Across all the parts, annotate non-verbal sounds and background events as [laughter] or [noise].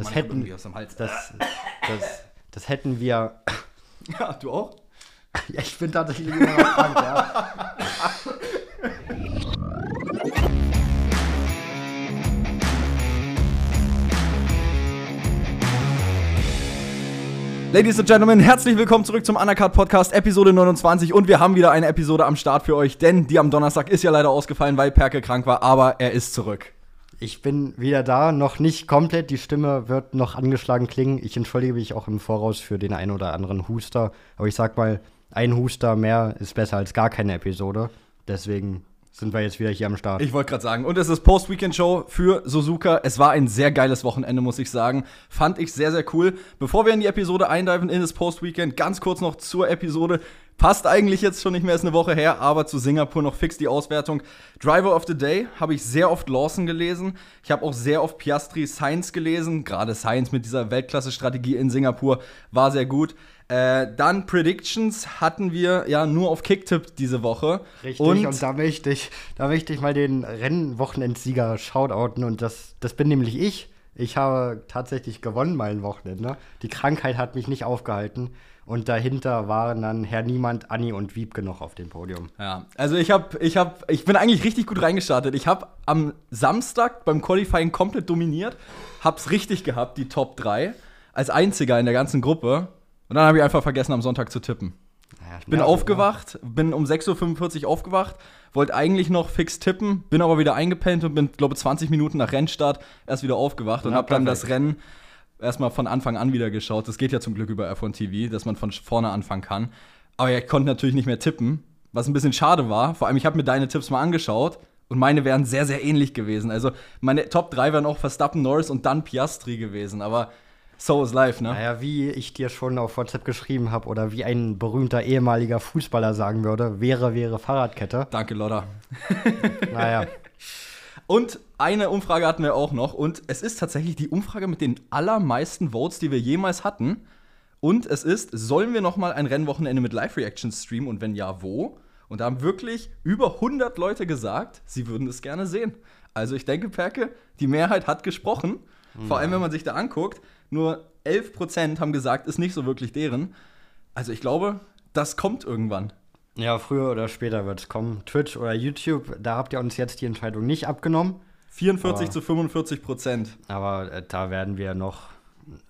das hab hätten, irgendwie aus dem Hals. das, das, das hätten wir. [laughs] Ja, du auch? [laughs] Ja, ich bin tatsächlich immer noch krank, ja. Ladies and Gentlemen, herzlich willkommen zurück zum Undercard Podcast, Episode 29. Und wir haben wieder eine Episode am Start für euch, denn die am Donnerstag ist ja leider ausgefallen, weil Perke krank war, aber er ist zurück. Ich bin wieder da, noch nicht komplett. Die Stimme wird noch angeschlagen klingen. Ich entschuldige mich auch im Voraus für den einen oder anderen Huster. Aber ich sag mal, ein Huster mehr ist besser als gar keine Episode. Deswegen sind wir jetzt wieder hier am Start. Ich wollte gerade sagen, und es ist Post-Weekend-Show für Suzuka. Es war ein sehr geiles Wochenende, muss ich sagen. Fand ich sehr, sehr cool. Bevor wir in die Episode eindiven, in das Post-Weekend, ganz kurz noch zur Episode. Passt eigentlich jetzt schon nicht mehr, ist eine Woche her, aber zu Singapur noch fix die Auswertung. Driver of the Day habe ich sehr oft Lawson gelesen. Ich habe auch sehr oft Piastri Science gelesen. Gerade Science mit dieser Weltklasse-Strategie in Singapur war sehr gut. Äh, dann Predictions hatten wir ja nur auf Kicktip diese Woche. Richtig, und, und, da, möchte ich, da möchte ich mal den Rennwochenendsieger shoutouten und das, das bin nämlich ich. Ich habe tatsächlich gewonnen mein Wochenende. Die Krankheit hat mich nicht aufgehalten. Und dahinter waren dann Herr Niemand, Anni und Wiebke noch auf dem Podium. Ja, also ich habe, ich habe, ich bin eigentlich richtig gut reingestartet. Ich habe am Samstag beim Qualifying komplett dominiert, hab's richtig gehabt, die Top 3, als einziger in der ganzen Gruppe. Und dann habe ich einfach vergessen, am Sonntag zu tippen. Ja, ich bin ja, aufgewacht, bin um 6.45 Uhr aufgewacht, wollte eigentlich noch fix tippen, bin aber wieder eingepennt und bin, glaube 20 Minuten nach Rennstart erst wieder aufgewacht und habe dann das Rennen erstmal von Anfang an wieder geschaut. Das geht ja zum Glück über F1 TV, dass man von vorne anfangen kann. Aber ich konnte natürlich nicht mehr tippen, was ein bisschen schade war. Vor allem, ich habe mir deine Tipps mal angeschaut und meine wären sehr, sehr ähnlich gewesen. Also meine Top 3 wären auch Verstappen, Norris und dann Piastri gewesen. Aber so is life, ne? Naja, wie ich dir schon auf WhatsApp geschrieben habe oder wie ein berühmter ehemaliger Fußballer sagen würde, wäre, wäre Fahrradkette. Danke, Lotta. naja. [laughs] Und eine Umfrage hatten wir auch noch. Und es ist tatsächlich die Umfrage mit den allermeisten Votes, die wir jemals hatten. Und es ist, sollen wir noch mal ein Rennwochenende mit Live-Reactions streamen? Und wenn ja, wo? Und da haben wirklich über 100 Leute gesagt, sie würden es gerne sehen. Also ich denke, Perke, die Mehrheit hat gesprochen. Mhm. Vor allem, wenn man sich da anguckt, nur 11% haben gesagt, ist nicht so wirklich deren. Also ich glaube, das kommt irgendwann. Ja, früher oder später wird es kommen. Twitch oder YouTube, da habt ihr uns jetzt die Entscheidung nicht abgenommen. 44 aber, zu 45 Prozent. Aber äh, da werden wir noch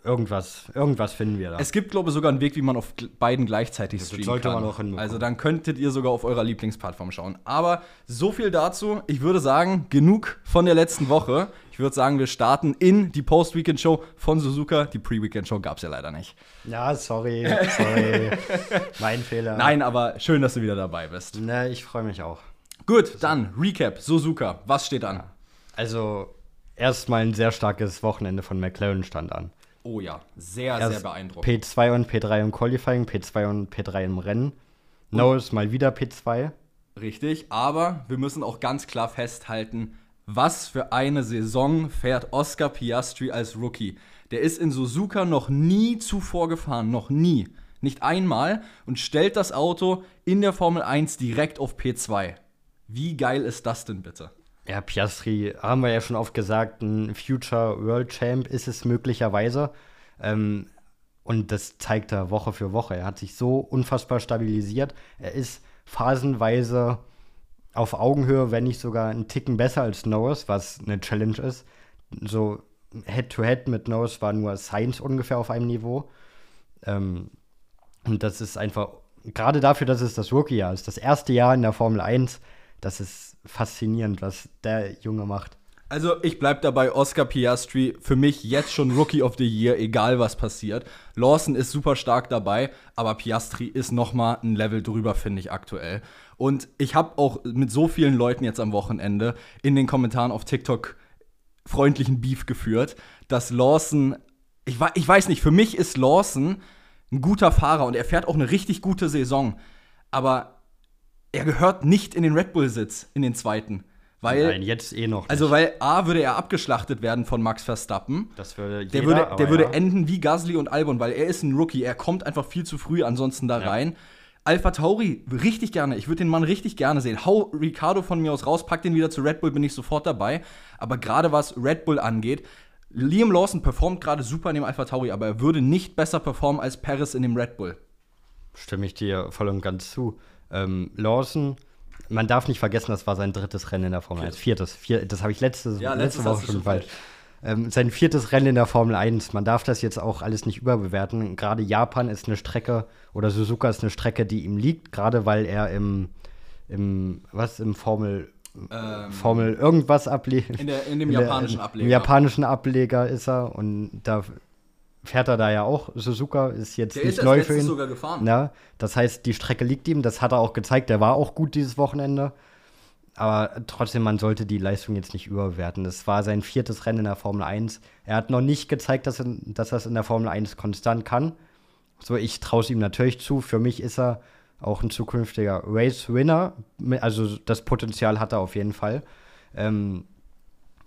irgendwas, irgendwas finden wir da. Es gibt, glaube ich, sogar einen Weg, wie man auf beiden gleichzeitig streamen das sollte kann. Man auch hinbekommen. also dann könntet ihr sogar auf eurer Lieblingsplattform schauen. Aber so viel dazu. Ich würde sagen, genug von der letzten Woche. Ich würde sagen, wir starten in die Post-Weekend-Show von Suzuka. Die Pre-Weekend-Show gab es ja leider nicht. Ja, sorry, sorry. [laughs] mein Fehler. Nein, aber schön, dass du wieder dabei bist. Na, ich freue mich auch. Gut, dann Recap. Suzuka, was steht an? Also, erstmal ein sehr starkes Wochenende von McLaren stand an. Oh ja, sehr, Erst sehr beeindruckend. P2 und P3 im Qualifying, P2 und P3 im Rennen. Norris mal wieder P2. Richtig, aber wir müssen auch ganz klar festhalten, was für eine Saison fährt Oscar Piastri als Rookie. Der ist in Suzuka noch nie zuvor gefahren, noch nie. Nicht einmal und stellt das Auto in der Formel 1 direkt auf P2. Wie geil ist das denn bitte? Ja, Piastri, haben wir ja schon oft gesagt, ein Future World Champ ist es möglicherweise. Ähm, und das zeigt er Woche für Woche. Er hat sich so unfassbar stabilisiert. Er ist phasenweise auf Augenhöhe, wenn nicht sogar einen Ticken besser als Norris, was eine Challenge ist. So Head-to-Head -head mit Norris war nur Science ungefähr auf einem Niveau. Ähm, und das ist einfach, gerade dafür, dass es das Rookie-Jahr ist, das erste Jahr in der Formel 1, das ist faszinierend, was der Junge macht. Also ich bleib dabei, Oscar Piastri für mich jetzt schon Rookie of the Year, egal was passiert. Lawson ist super stark dabei, aber Piastri ist noch mal ein Level drüber, finde ich aktuell. Und ich habe auch mit so vielen Leuten jetzt am Wochenende in den Kommentaren auf TikTok freundlichen Beef geführt, dass Lawson, ich, ich weiß nicht, für mich ist Lawson ein guter Fahrer und er fährt auch eine richtig gute Saison. Aber er gehört nicht in den Red Bull-Sitz, in den zweiten. Weil, Nein, jetzt eh noch. Also, nicht. Also, weil A würde er abgeschlachtet werden von Max Verstappen. Das würde jeder, Der würde, der würde ja. enden wie Gasly und Albon, weil er ist ein Rookie. Er kommt einfach viel zu früh ansonsten da ja. rein. Alpha Tauri, richtig gerne. Ich würde den Mann richtig gerne sehen. Hau Ricardo von mir aus raus, pack den wieder zu Red Bull, bin ich sofort dabei. Aber gerade was Red Bull angeht, Liam Lawson performt gerade super in dem Alpha Tauri, aber er würde nicht besser performen als Paris in dem Red Bull. Stimme ich dir voll und ganz zu. Ähm, Lawson, man darf nicht vergessen, das war sein drittes Rennen in der Formel 1. Viertes. Vier, das habe ich letzte, Ja, letzte Woche schon schon falsch. Ähm, sein viertes Rennen in der Formel 1. Man darf das jetzt auch alles nicht überbewerten. Gerade Japan ist eine Strecke oder Suzuka ist eine Strecke, die ihm liegt, gerade weil er im, im was im Formel Ähm, Formel irgendwas ablegt. in, in dem In der- japanischen Ableger. Im japanischen Ableger ist er und da fährt er da ja auch. Suzuka ist jetzt der nicht ist neu für ihn. sogar gefahren. Ja, das heißt, die Strecke liegt ihm, das hat er auch gezeigt, der war auch gut dieses Wochenende. Aber trotzdem, man sollte die Leistung jetzt nicht überwerten. Das war sein viertes Rennen in der Formel 1. Er hat noch nicht gezeigt, dass er, dass er es in der Formel 1 konstant kann. So, ich traue es ihm natürlich zu. Für mich ist er auch ein zukünftiger Race-Winner. Also das Potenzial hat er auf jeden Fall. Ähm,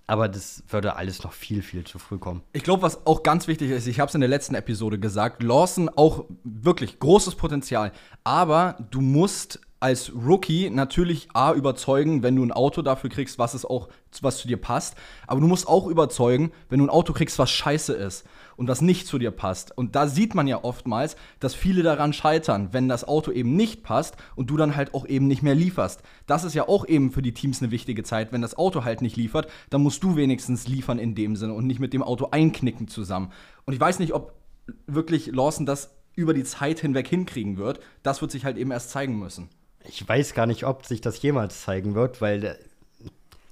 aber das würde alles noch viel, viel zu früh kommen. Ich glaube, was auch ganz wichtig ist, ich habe es in der letzten Episode gesagt, Lawson auch wirklich großes Potenzial. Aber du musst als Rookie natürlich A überzeugen, wenn du ein Auto dafür kriegst, was es auch, was zu dir passt. Aber du musst auch überzeugen, wenn du ein Auto kriegst, was scheiße ist und was nicht zu dir passt. Und da sieht man ja oftmals, dass viele daran scheitern, wenn das Auto eben nicht passt und du dann halt auch eben nicht mehr lieferst. Das ist ja auch eben für die Teams eine wichtige Zeit. Wenn das Auto halt nicht liefert, dann musst du wenigstens liefern in dem Sinne und nicht mit dem Auto einknicken zusammen. Und ich weiß nicht, ob wirklich Lawson das über die Zeit hinweg hinkriegen wird. Das wird sich halt eben erst zeigen müssen. Ich weiß gar nicht, ob sich das jemals zeigen wird, weil der,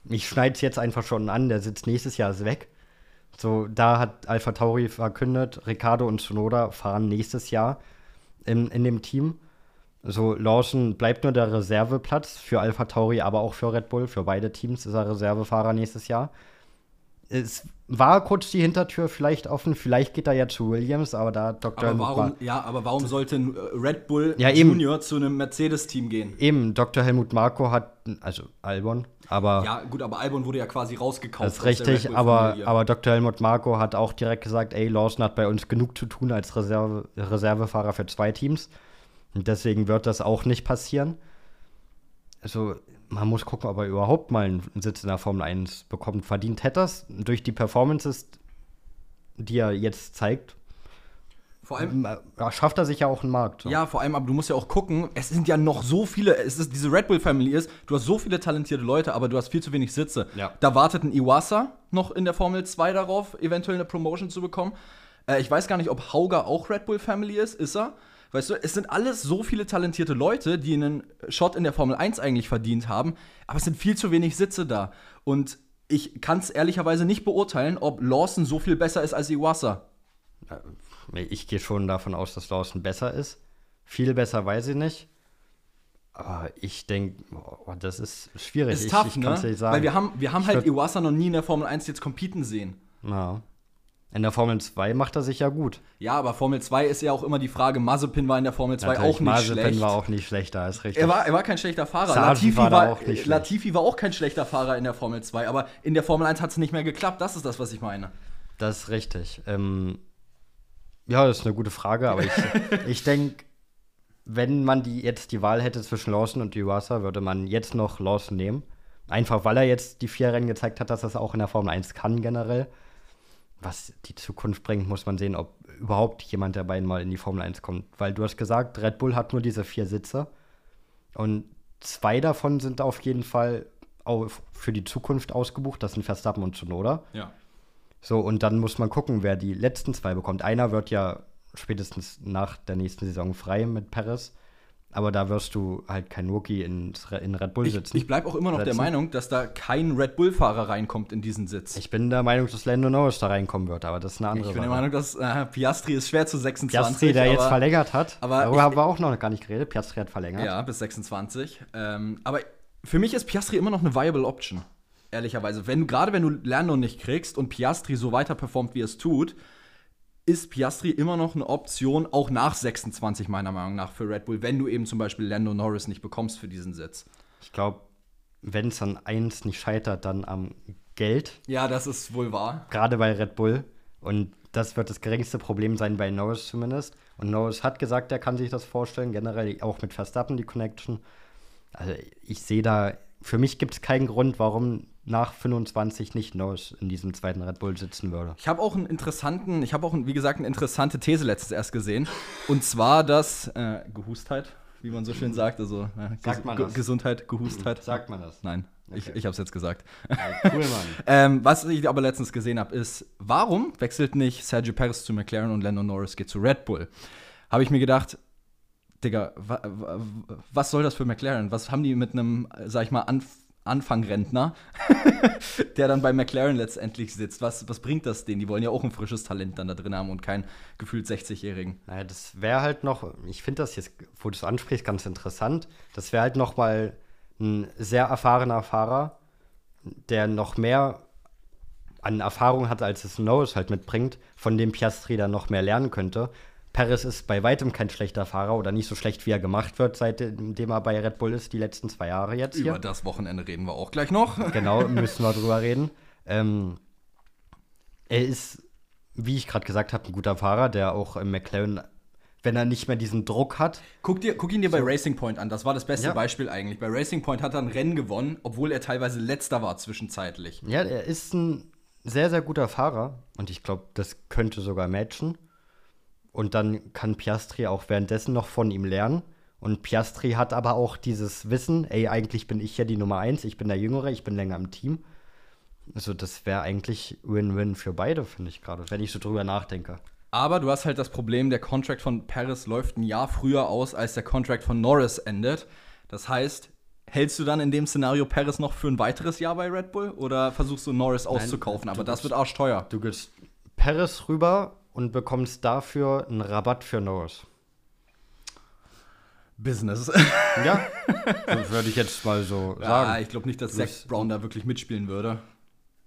mich schneidet es jetzt einfach schon an, der sitzt nächstes Jahr ist weg. So, da hat Alpha Tauri verkündet, Ricardo und Tsunoda fahren nächstes Jahr in, in dem Team. So, Lawson bleibt nur der Reserveplatz für Alpha Tauri, aber auch für Red Bull. Für beide Teams ist er Reservefahrer nächstes Jahr. Es war kurz die Hintertür vielleicht offen, vielleicht geht er ja zu Williams, aber da Dr. Aber warum, Helmut ja, aber warum sollte ein äh, Red Bull Ja, eben. Junior zu einem Mercedes-Team gehen? Eben, Dr. Helmut Marko hat, also Albon, aber Ja, gut, aber Albon wurde ja quasi rausgekauft. Das ist richtig, aber, aber Dr. Helmut Marko hat auch direkt gesagt, ey, Lawson hat bei uns genug zu tun als Reserve, Reservefahrer für zwei Teams. Und deswegen wird das auch nicht passieren. Also, man muss gucken, ob er überhaupt mal einen Sitz in der Formel 1 bekommt. Verdient hätte das durch die Performances, die er jetzt zeigt. vor allem, äh, schafft er sich ja auch einen Markt. so. ja, vor allem, aber du musst ja auch gucken, es sind ja noch so viele, es ist diese Red Bull Family ist, du hast so viele talentierte Leute, aber du hast viel zu wenig Sitze. Ja. Da wartet ein Iwasa noch in der Formel 2 darauf, eventuell eine Promotion zu bekommen. Äh, ich weiß gar nicht, ob Hauger auch Red Bull Family ist, ist er? Weißt du, es sind alles so viele talentierte Leute, die einen Shot in der Formel 1 eigentlich verdient haben, aber es sind viel zu wenig Sitze da. Und ich kann es ehrlicherweise nicht beurteilen, ob Lawson so viel besser ist als Iwasa. Ich gehe schon davon aus, dass Lawson besser ist. Viel besser weiß ich nicht. Aber ich denke, oh, das ist schwierig. Ist ich tough, ich ne? nicht sagen. Weil wir haben, wir haben Ich halt Iwasa noch nie in der Formel 1 jetzt competen sehen. Ja. In der Formel 2 macht er sich ja gut. Ja, aber Formel 2 ist ja auch immer die Frage, Mazepin war in der Formel 2 Natürlich, auch nicht Mazepin schlecht. war auch nicht schlechter, ist richtig. er, war, er war kein schlechter Fahrer. Latifi war war, auch nicht schlecht. Latifi war auch kein schlechter Fahrer in der Formel 2, aber in der Formel 1 hat es nicht mehr geklappt. Das ist das, was ich meine. Das ist richtig. Ähm, ja, das ist eine gute Frage, aber ich, [laughs] ich denke, wenn man die, jetzt die Wahl hätte zwischen Lawson und Iwasa, würde man jetzt noch Lawson nehmen. Einfach weil er jetzt die vier Rennen gezeigt hat, dass er es auch in der Formel 1 kann generell. Was die Zukunft bringt, muss man sehen, ob überhaupt jemand der beiden mal in die Formel 1 kommt. Weil du hast gesagt, Red Bull hat nur diese vier Sitze. Und zwei davon sind auf jeden Fall auf, für die Zukunft ausgebucht. Das sind Verstappen und Tsunoda. Ja. So, und dann muss man gucken, wer die letzten zwei bekommt. Einer wird ja spätestens nach der nächsten Saison frei mit Perez. Aber da wirst du halt kein Rookie in, in Red Bull Ich, sitzen. ich bleibe auch immer noch der Setzen. Meinung, dass da kein Red Bull-Fahrer reinkommt in diesen Sitz. Ich bin der Meinung, dass Lando Norris da reinkommen wird, aber das ist eine andere Ich bin der Sache. Meinung, dass äh, Piastri ist schwer zu 26. Piastri, der jetzt aber- verlängert hat, aber darüber ich- haben wir auch noch gar nicht geredet. Piastri hat verlängert. Ja, bis 26. Ähm, aber für mich ist Piastri immer noch eine viable Option. Ehrlicherweise. Wenn, gerade wenn du Lando nicht kriegst und Piastri so weiter performt, wie es tut, ist Piastri immer noch eine Option, auch nach 26, meiner Meinung nach, für Red Bull, wenn du eben zum Beispiel Lando Norris nicht bekommst für diesen Sitz. Ich glaube, wenn es an eins nicht scheitert, dann am Geld. Ja, das ist wohl wahr. gerade bei Red Bull. Und das wird das geringste Problem sein bei Norris zumindest. Und Norris hat gesagt, er kann sich das vorstellen, generell auch mit Verstappen die Connection. Also ich sehe da, für mich gibt es keinen Grund, warum nach 25 nicht Norris in diesem zweiten Red Bull sitzen würde. Ich habe auch einen interessanten, ich habe auch, wie gesagt, eine interessante These letztens erst gesehen. Und zwar, dass äh, Gehustheit, wie man so schön sagt, also äh, Sagt man das? Gesundheit, Gehustheit. Sagt man das? Nein, ich, Okay. ich habe es jetzt gesagt. [laughs] cool, Mann. Ähm, was ich aber letztens gesehen habe, ist, warum wechselt nicht Sergio Perez zu McLaren und Lando Norris geht zu Red Bull? Habe ich mir gedacht, Digga, wa, wa, was soll das für McLaren? Was haben die mit einem, äh, sag ich mal, Anf Anfangrentner, [laughs] der dann bei McLaren letztendlich sitzt? Was, was bringt das denen? Die wollen ja auch ein frisches Talent dann da drin haben und keinen gefühlt 60-Jährigen. Naja, das wäre halt noch, ich finde das jetzt, wo du es ansprichst, ganz interessant. Das wäre halt noch mal ein sehr erfahrener Fahrer, der noch mehr an Erfahrung hat, als es Norris halt mitbringt, von dem Piastri dann noch mehr lernen könnte. Perez ist bei weitem kein schlechter Fahrer oder nicht so schlecht, wie er gemacht wird, seitdem er bei Red Bull ist, die letzten zwei Jahre jetzt hier. Über das Wochenende reden wir auch gleich noch. [laughs] Genau, müssen wir drüber reden. Ähm, er ist, wie ich gerade gesagt habe, ein guter Fahrer, der auch im McLaren, wenn er nicht mehr diesen Druck hat, Guck, dir, guck ihn dir bei Racing Point an. Das war das beste Ja. Beispiel eigentlich. Bei Racing Point hat er ein Rennen gewonnen, obwohl er teilweise letzter war zwischenzeitlich. ja, er ist ein sehr, sehr guter Fahrer und ich glaube, das könnte sogar matchen. Und dann kann Piastri auch währenddessen noch von ihm lernen. Und Piastri hat aber auch dieses Wissen, ey, eigentlich bin ich ja die Nummer eins, ich bin der Jüngere, ich bin länger im Team. Also das wäre eigentlich Win-Win für beide, finde ich gerade, wenn ich so drüber nachdenke. Aber du hast halt das Problem, der Contract von Paris läuft ein Jahr früher aus, als der Contract von Norris endet. Das heißt, hältst du dann in dem Szenario Paris noch für ein weiteres Jahr bei Red Bull oder versuchst du Norris auszukaufen? du Aber das wird arschteuer. Du gibst Paris rüber und bekommst dafür einen Rabatt für Norris. Business. Ja, [laughs] das würde ich jetzt mal so ja, sagen. ich glaube nicht, dass Zach Brown da wirklich mitspielen würde.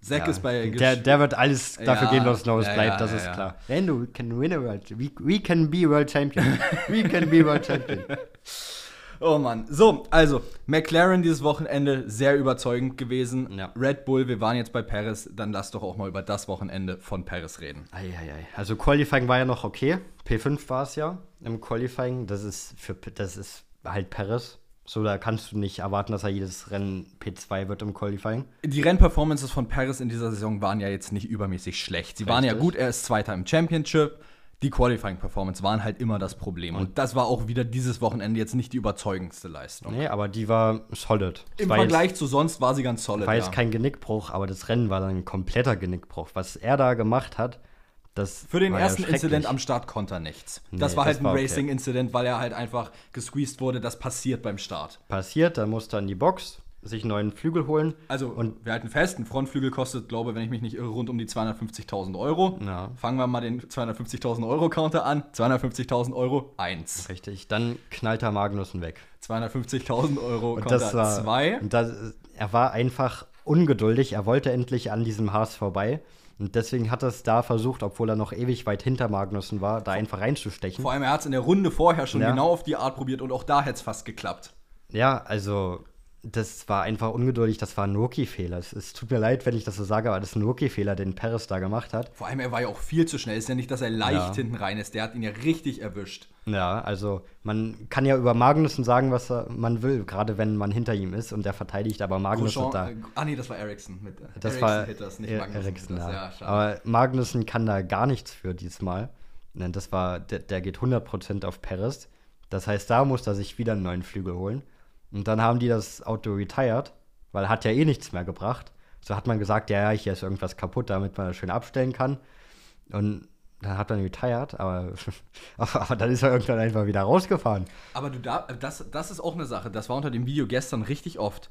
Zach Ja, ist bei der, der wird alles dafür Ja, geben, dass Norris ja, bleibt, das ist klar. Lando, we can win a world. We, we can be world champion. We can be world champion. [laughs] Oh Mann. So, also, McLaren dieses Wochenende sehr überzeugend gewesen. Ja. Red Bull, wir waren jetzt bei Paris, dann lass doch auch mal über das Wochenende von Paris reden. Eieiei. Also Qualifying war ja noch okay. P5 war es ja im Qualifying. Das ist für das ist halt Paris. So, da kannst du nicht erwarten, dass er jedes Rennen P2 wird im Qualifying. Die Rennperformances von Paris in dieser Saison waren ja jetzt nicht übermäßig schlecht. Sie waren ja Richtig. gut, er ist Zweiter im Championship. Die Qualifying-Performance waren halt immer das Problem. Und das war auch wieder dieses Wochenende jetzt nicht die überzeugendste Leistung. Nee, aber die war solid. Im war Vergleich zu sonst war sie ganz solid. Jetzt, war ja. jetzt kein Genickbruch, aber das Rennen war dann ein kompletter Genickbruch. Was er da gemacht hat, das Für den ja ersten schrecklich. Incident am Start konnte er nichts. das Nee, war das halt ein okay. Racing-Incident, weil er halt einfach gesqueezed wurde. Das passiert beim Start. passiert, dann musste er in die Box, sich einen neuen Flügel holen. Also, Und- wir halten fest, ein Frontflügel kostet, glaube ich, wenn ich mich nicht irre, rund um die 250.000 Euro. Ja. Fangen wir mal den 250.000 Euro Counter an. 250.000 Euro, 1. Richtig, dann knallt er Magnussen weg. 250.000 Euro Und Counter, das war, 2. und das, er war einfach ungeduldig. Er wollte endlich an diesem Haas vorbei. Und deswegen hat er es da versucht, obwohl er noch ewig weit hinter Magnussen war, da einfach reinzustechen. Vor allem, er hat es in der Runde vorher schon Ja. genau auf die Art probiert und auch da hätte es fast geklappt. Ja, also das war einfach ungeduldig. Das war ein Rookie-Fehler. Es, es tut mir leid, wenn ich das so sage, aber das ist ein Rookie-Fehler, den Perez da gemacht hat. Vor allem, er war ja auch viel zu schnell. Ist ja nicht, dass er leicht Ja. hinten rein ist. Der hat ihn ja richtig erwischt. Ja, also man kann ja über Magnussen sagen, was man will, gerade wenn man hinter ihm ist und der verteidigt, aber Magnussen Grosjean, da. äh, ah, nee, das war Ericsson. Mit, äh, Das Ericsson war hit das, nicht Magnussen Ericsson, ja. Ja. Aber Magnussen kann da gar nichts für diesmal. Das war, der, der geht 100% auf Perez. Das heißt, da muss er sich wieder einen neuen Flügel holen. Und dann haben die das Auto retired, weil hat ja eh nichts mehr gebracht. So hat man gesagt, ja, ja, hier ist irgendwas kaputt, damit man das schön abstellen kann. Und dann hat man retired, aber, [laughs] aber dann ist er irgendwann einfach wieder rausgefahren. Aber du darf, das, das ist auch eine Sache, das war unter dem Video gestern richtig oft.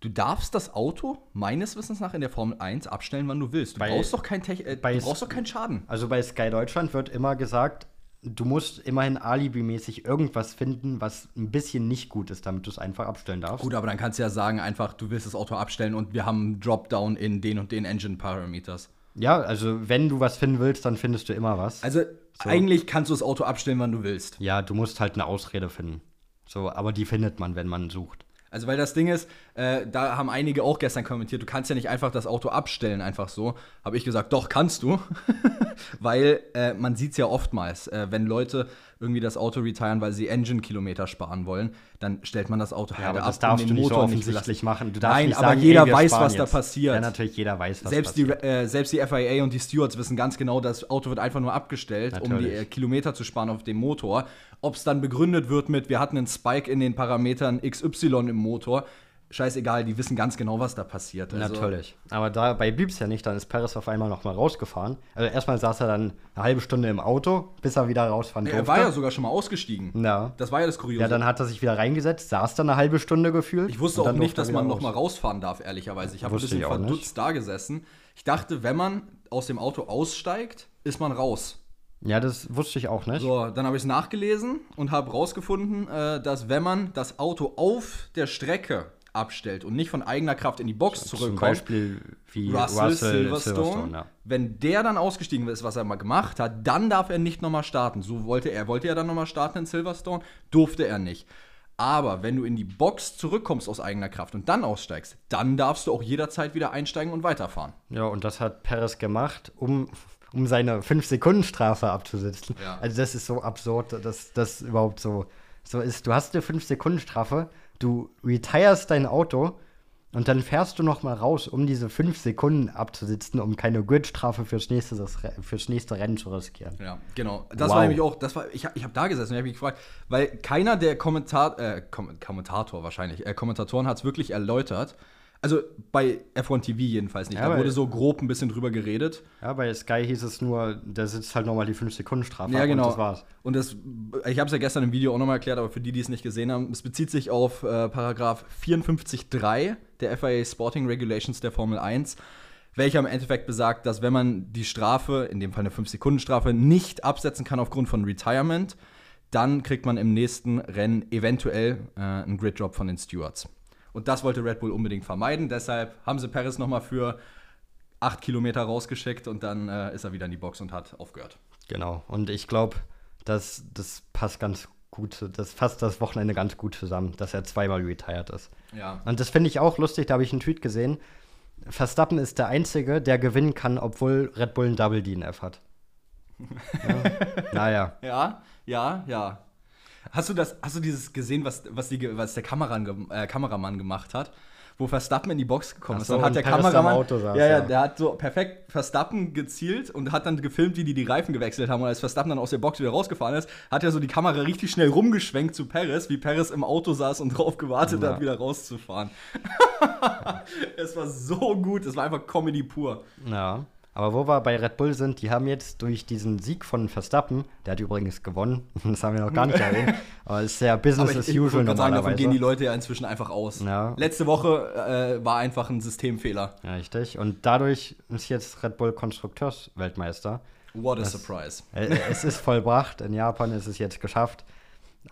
Du darfst das Auto meines Wissens nach in der Formel 1 abstellen, wann du willst. Du Bei- brauchst doch keinen Tech, äh, du brauchst doch keinen Schaden. Also bei Sky Deutschland wird immer gesagt, du musst immerhin alibimäßig irgendwas finden, was ein bisschen nicht gut ist, damit du es einfach abstellen darfst. Gut, aber dann kannst du ja sagen, einfach, du willst das Auto abstellen und wir haben einen Dropdown in den und den Engine Parameters. Ja, also wenn du was finden willst, dann findest du immer was. Also eigentlich kannst du das Auto abstellen, wann du willst. ja, du musst halt eine Ausrede finden. So, aber die findet man, wenn man sucht. Also weil das Ding ist, Äh, da haben einige auch gestern kommentiert, du kannst ja nicht einfach das Auto abstellen, einfach so. Habe ich gesagt, doch, kannst du. [laughs] weil äh, man sieht es ja oftmals, äh, wenn Leute irgendwie das Auto retiren, weil sie Engine-Kilometer sparen wollen, dann stellt man das Auto Ja, aber ab, das darfst um du den nicht so Motor nicht offensichtlich machen. Du darfst Nein, nicht aber sagen, jeder ey, weiß, was da jetzt. passiert. Ja, natürlich, jeder weiß, was Selbst die, passiert. äh, selbst die FIA und die Stewards wissen ganz genau, das Auto wird einfach nur abgestellt, um die Natürlich. äh, Kilometer zu sparen auf dem Motor. Ob es dann begründet wird mit, wir hatten einen Spike in den Parametern XY im Motor, scheißegal, die wissen ganz genau, was da passiert. Also, Natürlich. Aber dabei blieb es ja nicht, dann ist Perez auf einmal nochmal rausgefahren. Also erstmal saß er dann eine halbe Stunde im Auto, bis er wieder rausfahren Er durfte. war ja sogar schon mal ausgestiegen. ja. Das war ja das Kuriose. ja, dann hat er sich wieder reingesetzt, saß dann eine halbe Stunde gefühlt. Ich wusste auch dann nicht, er dass man raus. noch mal rausfahren darf, ehrlicherweise. Ich habe ein bisschen nicht. verdutzt da gesessen. Ich dachte, wenn man aus dem Auto aussteigt, ist man raus. Ja, das wusste ich auch nicht. So, dann habe ich es nachgelesen und habe rausgefunden, äh, dass wenn man das Auto auf der Strecke abstellt und nicht von eigener Kraft in die Box Zum zurückkommt, Beispiel wie Russell, Russell, Silverstone, Silverstone ja. wenn der dann ausgestiegen ist, was er mal gemacht hat, dann darf er nicht nochmal starten. So wollte er, wollte er dann nochmal starten in Silverstone, durfte er nicht. Aber wenn du in die Box zurückkommst aus eigener Kraft und dann aussteigst, dann darfst du auch jederzeit wieder einsteigen und weiterfahren. Ja, und das hat Perez gemacht, um, um seine 5-Sekunden-Strafe abzusitzen. Ja. Also das ist so absurd, dass das überhaupt so, so ist. Du hast eine 5-Sekunden-Strafe, du retirest dein Auto und dann fährst du noch mal raus, um diese 5 Sekunden abzusitzen, um keine Gridstrafe fürs nächste, das, fürs nächste Rennen zu riskieren. Ja, genau. Das Wow. war nämlich auch, das war, ich, hab- ich habe da gesessen und habe mich gefragt, weil keiner der Kommentar, äh, Kom Kommentator wahrscheinlich, äh, Kommentatoren hat es wirklich erläutert. Also bei F1 TV jedenfalls nicht. Ja, da wurde so grob ein bisschen drüber geredet. Ja, bei Sky hieß es nur, der sitzt halt nochmal die 5-Sekunden-Strafe Ja, genau. und das war's. Und das, ich habe es ja gestern im Video auch nochmal erklärt, aber für die, die es nicht gesehen haben, es bezieht sich auf äh, Paragraph 54.3 der FIA Sporting Regulations der Formel 1, welcher im Endeffekt besagt, dass wenn man die Strafe, in dem Fall eine 5-Sekunden-Strafe, nicht absetzen kann aufgrund von Retirement, dann kriegt man im nächsten Rennen eventuell äh, einen Grid-Drop von den Stewards. Und das wollte Red Bull unbedingt vermeiden, deshalb haben sie Perez nochmal für 8 Kilometer rausgeschickt und dann äh, ist er wieder in die Box und hat aufgehört. Genau. Und ich glaube, das, das passt ganz gut, das fasst das Wochenende ganz gut zusammen, dass er zweimal retired ist. Ja. Und das finde ich auch lustig, da habe ich einen Tweet gesehen. Verstappen ist der Einzige, der gewinnen kann, obwohl Red Bull einen Double DNF hat. [laughs] Ja. naja. Ja, ja, ja. Hast du das, hast du dieses gesehen, was, was, die, was der Kameran, ge- äh, Kameramann gemacht hat? Wo Verstappen in die Box gekommen ist. so, Dann hat der Kameramann. saß, ja, ja, ja. der hat so perfekt Verstappen gezielt und hat dann gefilmt, wie die die Reifen gewechselt haben. Und als Verstappen dann aus der Box wieder rausgefahren ist, hat er so die Kamera richtig schnell rumgeschwenkt zu Perez, wie Perez im Auto saß und drauf gewartet Ja. hat, wieder rauszufahren. [laughs] es war so gut, es war einfach Comedy pur. Ja. Aber wo wir bei Red Bull sind, die haben jetzt durch diesen Sieg von Verstappen, der hat übrigens gewonnen, [laughs] das haben wir noch gar nicht [laughs] erwähnt, aber es ist ja Business Aber as ich, ich usual gerade sagen, davon normalerweise. gehen die Leute ja inzwischen einfach aus. Ja. Letzte Woche äh, war einfach ein Systemfehler. ja, richtig. Und dadurch ist jetzt Red Bull Konstrukteursweltmeister. What a Das- surprise. [laughs] Äh, es ist vollbracht. In Japan ist es jetzt geschafft.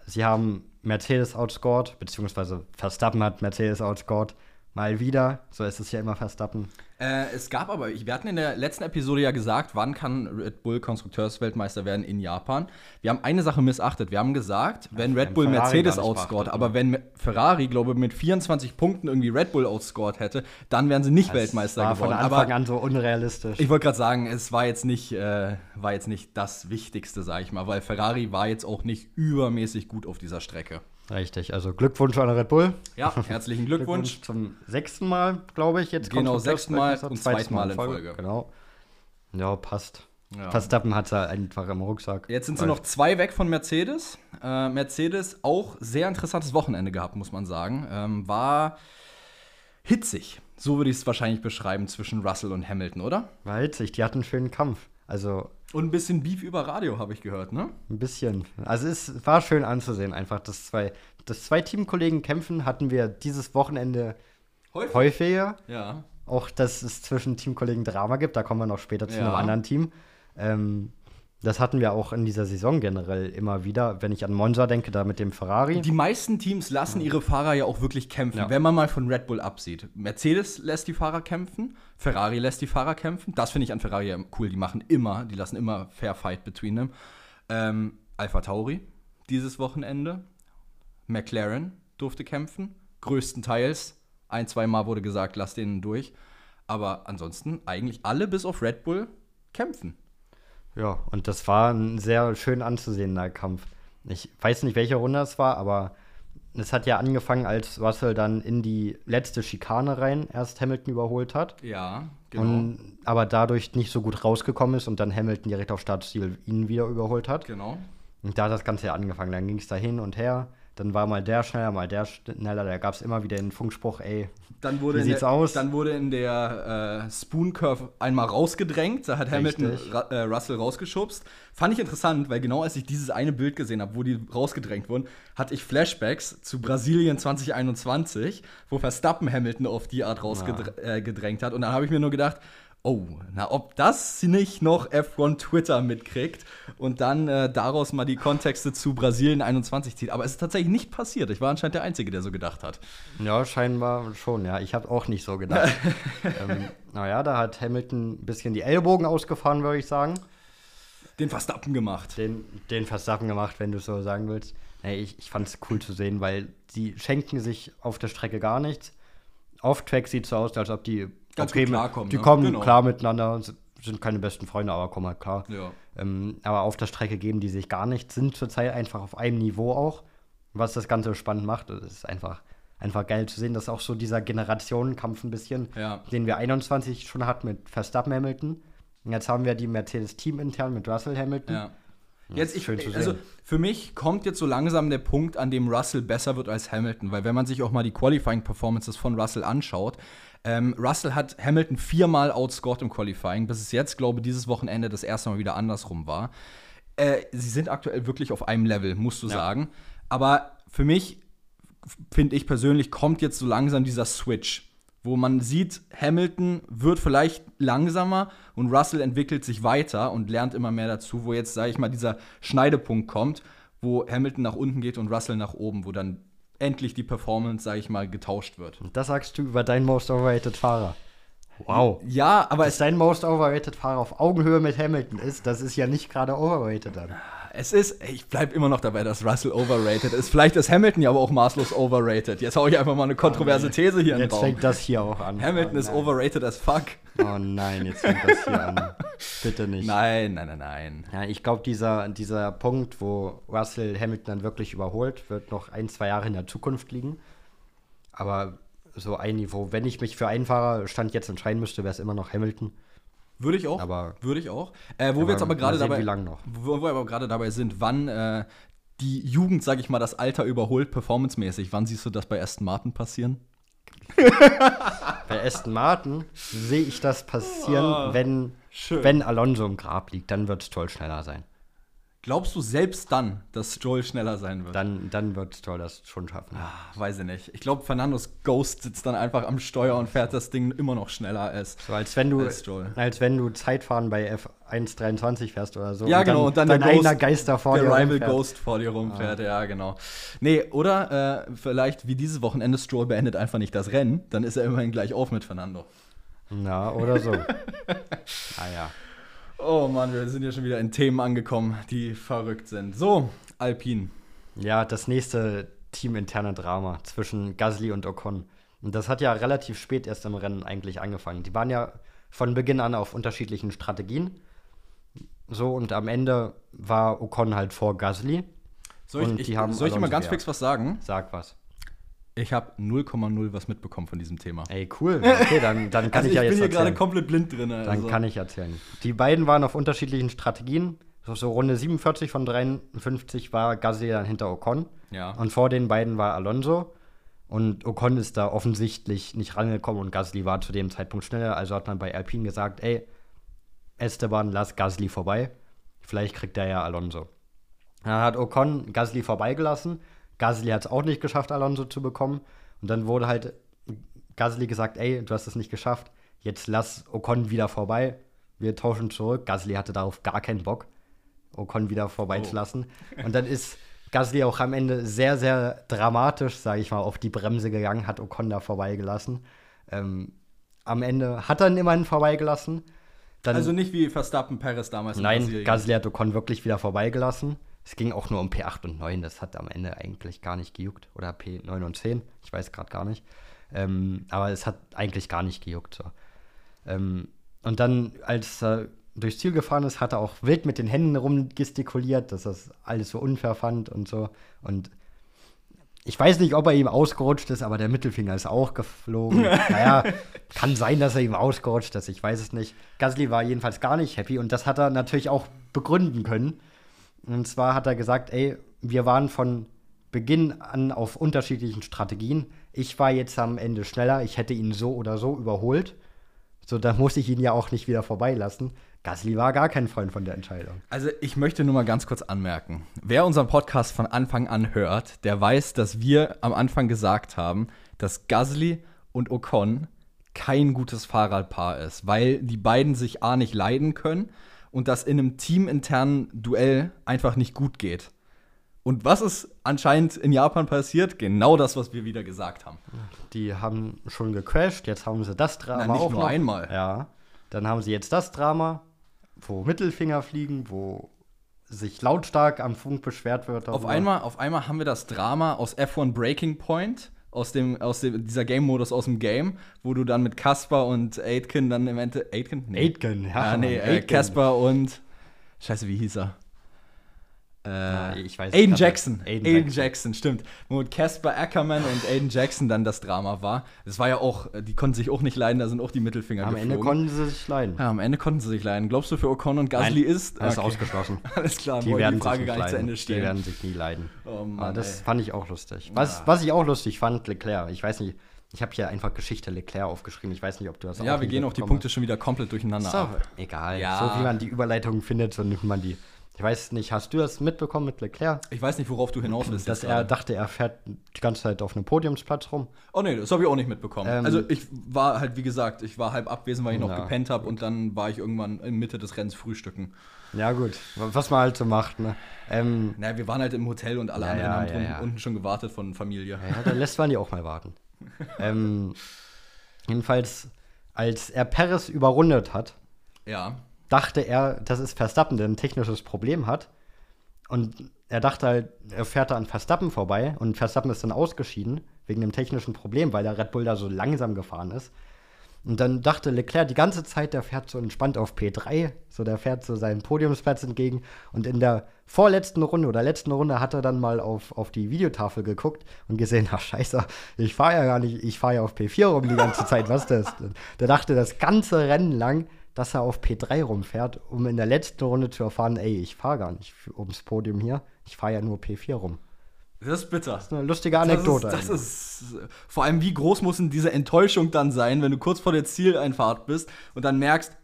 Sie haben Mercedes outscored, beziehungsweise Verstappen hat Mercedes outscored. Mal wieder. So ist es ja immer Verstappen. Äh, es gab aber, wir hatten in der letzten Episode ja gesagt, wann kann Red Bull Konstrukteursweltmeister werden in Japan. Wir haben eine Sache missachtet. Wir haben gesagt, wenn Red Bull Ferrari Mercedes outscored, aber ne? wenn Ferrari, glaube ich, mit 24 Punkten irgendwie Red Bull outscored hätte, dann wären sie nicht Weltmeister das war geworden. von Anfang aber an so unrealistisch. ich wollte gerade sagen, es war jetzt nicht, äh, war jetzt nicht das Wichtigste, sage ich mal, weil Ferrari war jetzt auch nicht übermäßig gut auf dieser Strecke. Richtig. Also Glückwunsch an Red Bull. Ja, herzlichen [laughs] Glückwunsch. zum sechsten Mal, glaube ich, jetzt. Genau, sechsten Mal und zweiten Mal in Folge. Genau. Ja, passt. Ja. Verstappen hat er einfach im Rucksack. Jetzt sind sie noch zwei weg von Mercedes. Äh, Mercedes auch sehr interessantes Wochenende gehabt, muss man sagen. Ähm, war hitzig. So würde ich es wahrscheinlich beschreiben zwischen Russell und Hamilton, oder? War hitzig, die hatten einen schönen Kampf. Also Und ein bisschen Beef über Radio, habe ich gehört, ne? ein bisschen. Also es war schön anzusehen, einfach, dass zwei, dass zwei Teamkollegen kämpfen, hatten wir dieses Wochenende Häufig. häufiger. Ja. Auch, dass es zwischen Teamkollegen Drama gibt, da kommen wir noch später zu Ja. einem anderen Team. Ähm, das hatten wir auch in dieser Saison generell immer wieder. Wenn ich an Monza denke, da mit dem Ferrari. Die meisten Teams lassen ihre Fahrer ja auch wirklich kämpfen, Ja. wenn man mal von Red Bull absieht. Mercedes lässt die Fahrer kämpfen, Ferrari lässt die Fahrer kämpfen. Das finde ich an Ferrari cool. Die machen immer, die lassen immer Fair Fight between them. Ähm, Alpha Tauri dieses Wochenende. McLaren durfte kämpfen. Größtenteils Ein, zwei Mal wurde gesagt, lass den durch. Aber ansonsten eigentlich alle bis auf Red Bull kämpfen. Ja, und das war ein sehr schön anzusehender Kampf. Ich weiß nicht, welche Runde es war, aber es hat ja angefangen, als Russell dann in die letzte Schikane rein erst Hamilton überholt hat. Ja, genau. Und, aber dadurch nicht so gut rausgekommen ist und dann Hamilton direkt auf Startziel ihn wieder überholt hat. Genau. Und da hat das Ganze ja angefangen. Dann ging es da hin und her. Dann war mal der schneller, mal der schneller. Da gab es immer wieder den Funkspruch, ey, dann wurde wie sieht's der, aus? Dann wurde in der äh, Spoon Curve einmal rausgedrängt. Da hat Hamilton Ra äh, Russell rausgeschubst. Fand ich interessant, weil genau als ich dieses eine Bild gesehen habe, wo die rausgedrängt wurden, hatte ich Flashbacks zu Brasilien 2021, wo Verstappen Hamilton auf die Art rausgedrängt ja. äh, hat. Und dann habe ich mir nur gedacht, Oh, na, ob das nicht noch F1 Twitter mitkriegt und dann äh, daraus mal die Kontexte zu Brasilien 21 zieht. Aber es ist tatsächlich nicht passiert. Ich war anscheinend der Einzige, der so gedacht hat. Ja, scheinbar schon, ja. Ich habe auch nicht so gedacht. [laughs] ähm, naja, da hat Hamilton ein bisschen die Ellbogen ausgefahren, würde ich sagen. Den Verstappen gemacht. Den, den Verstappen gemacht, wenn du es so sagen willst. Hey, ich, ich fand es cool zu sehen, weil die schenken sich auf der Strecke gar nichts. Off-Track sieht so aus, als ob die Ganz okay, klarkommen. Die ne? kommen genau. klar miteinander, sind keine besten Freunde, aber kommen halt klar. Ja. Ähm, aber auf der Strecke geben die sich gar nichts, sind zurzeit einfach auf einem Niveau auch, was das Ganze spannend macht. Das ist einfach, einfach geil zu sehen, dass auch so dieser Generationenkampf ein bisschen, ja. den wir 21 schon hatten mit Verstappen Hamilton. Und jetzt haben wir die Mercedes-Team intern mit Russell Hamilton. Ja. Jetzt ich, also für mich kommt jetzt so langsam der Punkt, an dem Russell besser wird als Hamilton, weil wenn man sich auch mal die Qualifying Performances von Russell anschaut, ähm, Russell hat Hamilton viermal outscored im Qualifying, bis es jetzt, glaube ich, dieses Wochenende das erste Mal wieder andersrum war. Äh, sie sind aktuell wirklich auf einem Level, musst du ja. sagen. Aber für mich, finde ich persönlich, kommt jetzt so langsam dieser Switch, wo man sieht, Hamilton wird vielleicht langsamer und Russell entwickelt sich weiter und lernt immer mehr dazu, wo jetzt, sage ich mal, dieser Schneidepunkt kommt, wo Hamilton nach unten geht und Russell nach oben, wo dann endlich die Performance, sage ich mal, getauscht wird. Und das sagst du über deinen Most Overrated Fahrer. Wow. Ja, aber Dass dein Most Overrated Fahrer auf Augenhöhe mit Hamilton ist, das ist ja nicht gerade overrated dann. Es ist, ich bleibe immer noch dabei, dass Russell overrated ist. Vielleicht ist Hamilton ja aber auch maßlos overrated. Jetzt hau ich einfach mal eine kontroverse These hier in den. Jetzt fängt das hier auch an. Hamilton oh, ist overrated as fuck. Oh nein, jetzt fängt das hier an. [laughs] Bitte nicht. Nein, nein, nein, nein. Ja, ich glaube, dieser, dieser Punkt, wo Russell Hamilton dann wirklich überholt, wird noch ein, zwei Jahre in der Zukunft liegen. Aber so ein Niveau, wenn ich mich für einen Fahrer Stand jetzt entscheiden müsste, wäre es immer noch Hamilton. Würde ich auch. Aber, würde ich auch. Äh, wo wir jetzt aber gerade dabei, wie lang noch. Wo, wo wir aber gerade dabei sind, wann äh, die Jugend, sage ich mal, das Alter überholt, performancemäßig. Wann siehst du das bei Aston Martin passieren? [laughs] bei Aston Martin sehe ich das passieren, oh, wenn, wenn Alonso im Grab liegt. Dann wird es toll schneller sein. Glaubst du selbst dann, dass Stroll schneller sein wird? Dann, dann wird Stroll das schon schaffen. Ach, weiß ich nicht. Ich glaube, Fernandos Ghost sitzt dann einfach am Steuer und fährt das Ding immer noch schneller als, so, als wenn du als, als wenn du Zeitfahren bei F123 fährst oder so. Ja, und genau. und dann dein eigener Geister vor der dir Rival rumfährt. Ghost vor dir rumfährt. Ah. Ja, genau. Nee, oder äh, vielleicht wie dieses Wochenende Stroll beendet einfach nicht das Rennen. Dann ist er immerhin gleich auf mit Fernando. Na, oder so. [laughs] ah ja. Oh Mann, wir sind ja schon wieder in Themen angekommen, die verrückt sind. So, Alpin. Ja, das nächste teaminterne Drama zwischen Gasly und Ocon. Und das hat ja relativ spät erst im Rennen eigentlich angefangen. Die waren ja von Beginn an auf unterschiedlichen Strategien. So, und am Ende war Ocon halt vor Gasly. Soll ich, ich soll ich mal ganz fix was sagen? Sag was. Ich habe 0,0 was mitbekommen von diesem Thema. Ey, cool. Okay, dann, dann kann [laughs] also ich ja jetzt Ich bin hier gerade komplett blind drin. Also. Dann kann ich erzählen. Die beiden waren auf unterschiedlichen Strategien. So, so Runde 47 von 53 war Gasly dann hinter Ocon. Ja. Und vor den beiden war Alonso. Und Ocon ist da offensichtlich nicht rangekommen und Gasly war zu dem Zeitpunkt schneller. Also hat man bei Alpine gesagt, ey, Esteban, lass Gasly vorbei. Vielleicht kriegt er ja Alonso. Dann hat Ocon Gasly vorbeigelassen Gasly hat es auch nicht geschafft, Alonso zu bekommen. Und dann wurde halt Gasly gesagt, ey, du hast es nicht geschafft, jetzt lass Ocon wieder vorbei. Wir tauschen zurück. Gasly hatte darauf gar keinen Bock, Ocon wieder vorbeizulassen. Oh. Und dann ist Gasly auch am Ende sehr, sehr dramatisch, sage ich mal, auf die Bremse gegangen, hat Ocon da vorbeigelassen. Ähm, am Ende hat er ihn immerhin vorbeigelassen. Dann, also nicht wie Verstappen Perez damals. Nein, Gasly hat Ocon wirklich wieder vorbeigelassen. Es ging auch nur um P8 und 9, das hat am Ende eigentlich gar nicht gejuckt. Oder P9 und 10, ich weiß gerade gar nicht. Ähm, aber es hat eigentlich gar nicht gejuckt. So. Ähm, und dann, als er durchs Ziel gefahren ist, hat er auch wild mit den Händen rumgestikuliert, dass er das alles so unfair fand und so. Und ich weiß nicht, ob er ihm ausgerutscht ist, aber der Mittelfinger ist auch geflogen. [laughs] naja, kann sein, dass er ihm ausgerutscht ist, ich weiß es nicht. Gasly war jedenfalls gar nicht happy und das hat er natürlich auch begründen können. Und zwar hat er gesagt, ey, wir waren von Beginn an auf unterschiedlichen Strategien. Ich war jetzt am Ende schneller, ich hätte ihn so oder so überholt. So, da muss ich ihn ja auch nicht wieder vorbeilassen. Gasly war gar kein Freund von der Entscheidung. Also ich möchte nur mal ganz kurz anmerken. Wer unseren Podcast von Anfang an hört, der weiß, dass wir am Anfang gesagt haben, dass Gasly und Ocon kein gutes Fahrradpaar ist, weil die beiden sich A nicht leiden können und das in einem teaminternen Duell einfach nicht gut geht. Und was ist anscheinend in Japan passiert? Genau das, was wir wieder gesagt haben. Die haben schon gecrashed, jetzt haben sie das Drama Na, nicht auch nur noch. einmal. Ja. Dann haben sie jetzt das Drama, wo Mittelfinger fliegen, wo sich lautstark am Funk beschwert wird. Auf einmal, auf einmal haben wir das Drama aus F1 Breaking Point, aus, dem, aus dem, dieser Game-Modus aus dem Game, wo du dann mit Kasper und Aitken dann im Endeffekt. Aitken? Aitken, ja. Ja, nee, äh, Aitken. Kasper und. Scheiße, wie hieß er? Äh, Ah, ich weiß Aiden Jackson. Aiden, Aiden Jackson. Jackson. stimmt. Wo Casper Ackerman und Aiden Jackson dann das Drama war. Das war ja auch, die konnten sich auch nicht leiden, da sind auch die Mittelfinger Am Ende geflogen. konnten sie sich leiden. ja, am Ende konnten sie sich leiden. Glaubst du, für Ocon und Gasly Nein, ist? Ist Okay. ausgeschlossen. [laughs] Alles klar, Die werden die Frage sich gar nicht zu. Ende Die stellen. werden sich nie leiden. Oh Mann, Aber das ey. fand ich auch lustig. Was, was ich auch lustig fand, Leclerc. Ich weiß nicht, ich habe hier einfach Geschichte Leclerc aufgeschrieben. Ich weiß nicht, ob du das Ja, wir nie gehen auch die Punkte schon wieder komplett durcheinander doch egal. Ja. So wie man die Überleitung findet, so nimmt man die. Ich weiß nicht, hast du das mitbekommen mit Leclerc? Ich weiß nicht, worauf du hinaus willst. Dass er gerade. dachte, er fährt die ganze Zeit auf einem Podiumsplatz rum. Oh nee, das habe ich auch nicht mitbekommen. Ähm, also ich war halt, wie gesagt, ich war halb abwesend, weil ich noch gepennt habe und dann war ich irgendwann in Mitte des Rennens frühstücken. Ja, gut. Was man halt so macht, ne? Ähm, Naja, wir waren halt im Hotel und alle Ja, anderen haben ja, drum, ja. unten schon gewartet von Familie. Ja, da lässt man die auch mal warten. [laughs] ähm, jedenfalls, als er Perez überrundet hat, Ja. Dachte er, das ist Verstappen, der ein technisches Problem hat. Und er dachte halt, er fährt da an Verstappen vorbei und Verstappen ist dann ausgeschieden wegen dem technischen Problem, weil der Red Bull da so langsam gefahren ist. Und dann dachte Leclerc die ganze Zeit, der fährt so entspannt auf P3, so der fährt so seinen Podiumsplatz entgegen. Und in der vorletzten Runde oder letzten Runde hat er dann mal auf, auf die Videotafel geguckt und gesehen, ach scheiße, ich fahre ja gar nicht, ich fahre ja auf P4 rum die ganze Zeit, was das? Der dachte das ganze Rennen lang, dass er auf P3 rumfährt, um in der letzten Runde zu erfahren, ey, ich fahre gar nicht ums Podium hier, ich fahre ja nur P4 rum. Das ist bitter. Das ist eine lustige Anekdote. Das ist, das ist vor allem, wie groß muss denn diese Enttäuschung dann sein, wenn du kurz vor der Zieleinfahrt bist und dann merkst,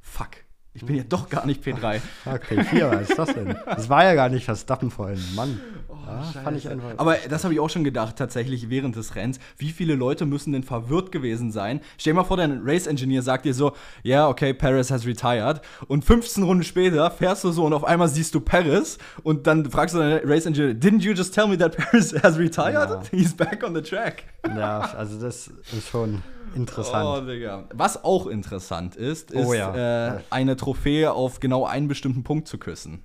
fuck, ich bin ja doch gar nicht P3. Fuck, P4, was ist das denn? Das war ja gar nicht Verstappen vorhin, Mann. ja, fand ich einfach. Aber das habe ich auch schon gedacht, tatsächlich während des Rennens. Wie viele Leute müssen denn verwirrt gewesen sein? Stell dir mal vor, dein Race Engineer sagt dir so: Ja, okay, Paris has retired. Und 15 Runden später fährst du so und auf einmal siehst du Paris. Und dann fragst du deinen Race Engineer: Didn't you just tell me that Paris has retired? Ja. He's back on the track. ja, also das ist schon interessant. Oh, Digga. Was auch interessant ist, ist Oh, ja. äh, eine Trophäe auf genau einen bestimmten Punkt zu küssen.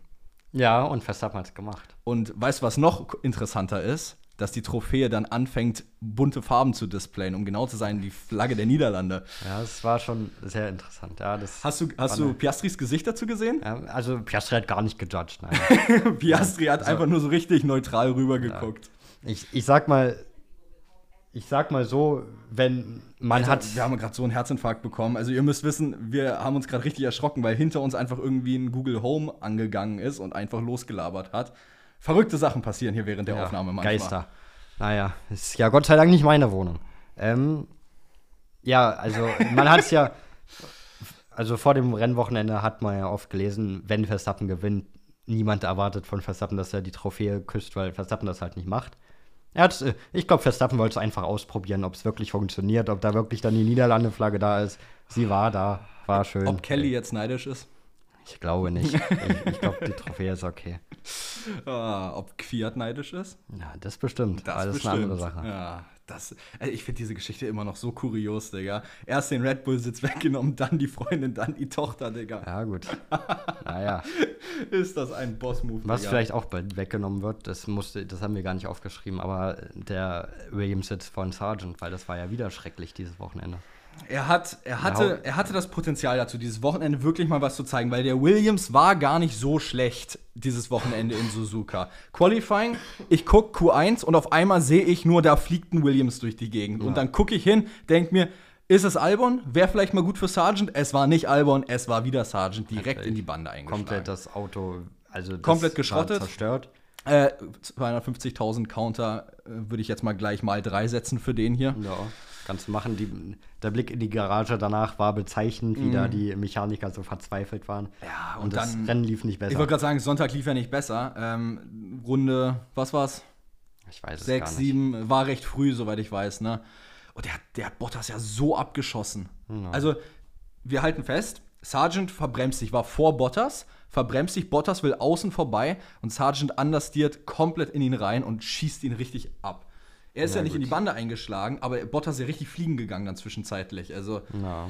Ja, und Verstappen hat es gemacht. Und weißt du, was noch interessanter ist? Dass die Trophäe dann anfängt, bunte Farben zu displayen, um genau zu sein, die Flagge der Niederlande. Ja, das war schon sehr interessant. Ja, das Hast du, hast du Piastris Gesicht dazu gesehen? Ja, also Piastri hat gar nicht gejudged, nein. [laughs] Piastri hat einfach nur so richtig neutral rübergeguckt. ich, ich sag mal, ich sag mal so, wenn man Alter, hat. wir haben gerade so einen Herzinfarkt bekommen. Also ihr müsst wissen, wir haben uns gerade richtig erschrocken, weil hinter uns einfach irgendwie ein Google Home angegangen ist und einfach losgelabert hat. Verrückte Sachen passieren hier während der ja, Aufnahme manchmal. Geister. Naja, ist ja Gott sei Dank nicht meine Wohnung. Ähm, ja, also man hat es ja, [laughs] also vor dem Rennwochenende hat man ja oft gelesen, wenn Verstappen gewinnt, niemand erwartet von Verstappen, dass er die Trophäe küsst, weil Verstappen das halt nicht macht. Er hat's, äh, ich glaube, Verstappen wollte es einfach ausprobieren, ob es wirklich funktioniert, ob da wirklich dann die Niederlande-Flagge da ist. Sie war da, war schön. Ob Kelly jetzt neidisch ist? Ich glaube nicht. [laughs] ich ich glaube, die Trophäe ist okay. Ah, ob Fiat neidisch ist? Ja, das bestimmt. Das, das ist eine andere Sache. Ja, das, also ich finde diese Geschichte immer noch so kurios, Digga. Erst den Red Bull-Sitz weggenommen, [laughs] dann die Freundin, dann die Tochter, Digga. Ja, gut. [laughs] naja. Ist das ein Boss-Move, Was Digga. vielleicht auch bald weggenommen wird, das, musste, das haben wir gar nicht aufgeschrieben, aber der Williams-Sitz von Sargent, weil das war ja wieder schrecklich dieses Wochenende. Er, hat, er, hatte, er hatte das Potenzial dazu, dieses Wochenende wirklich mal was zu zeigen, weil der Williams war gar nicht so schlecht dieses Wochenende in Suzuka. Qualifying, ich gucke Q1 und auf einmal sehe ich nur, da fliegt ein Williams durch die Gegend. Ja. Und dann gucke ich hin, denke mir, ist es Albon? Wäre vielleicht mal gut für Sargent. Es war nicht Albon, es war wieder Sargent, direkt okay. in die Bande eingeschlagen. Komplett das Auto, also das komplett geschrottet. Zerstört. Äh, 250.000 Counter äh, würde ich jetzt mal gleich mal drei setzen für den hier. Ja. Kannst du machen. Die, der Blick in die Garage danach war bezeichnend, wie mm. da die Mechaniker so verzweifelt waren. Ja, und, und das dann, Rennen lief nicht besser. Ich wollte gerade sagen, Sonntag lief ja nicht besser. Ähm, Runde, was war's? Ich weiß es Sechs, gar nicht. sieben, war recht früh, soweit ich weiß, ne? Und der, der hat Bottas ja so abgeschossen. Ja. Also, wir halten fest, Sargent verbremst sich, war vor Bottas, verbremst sich, Bottas will außen vorbei und Sargent understeert komplett in ihn rein und schießt ihn richtig ab. Er ist ja, ja nicht in die Bande eingeschlagen, aber Bottas ist ja richtig fliegen gegangen dann zwischenzeitlich. Also ja.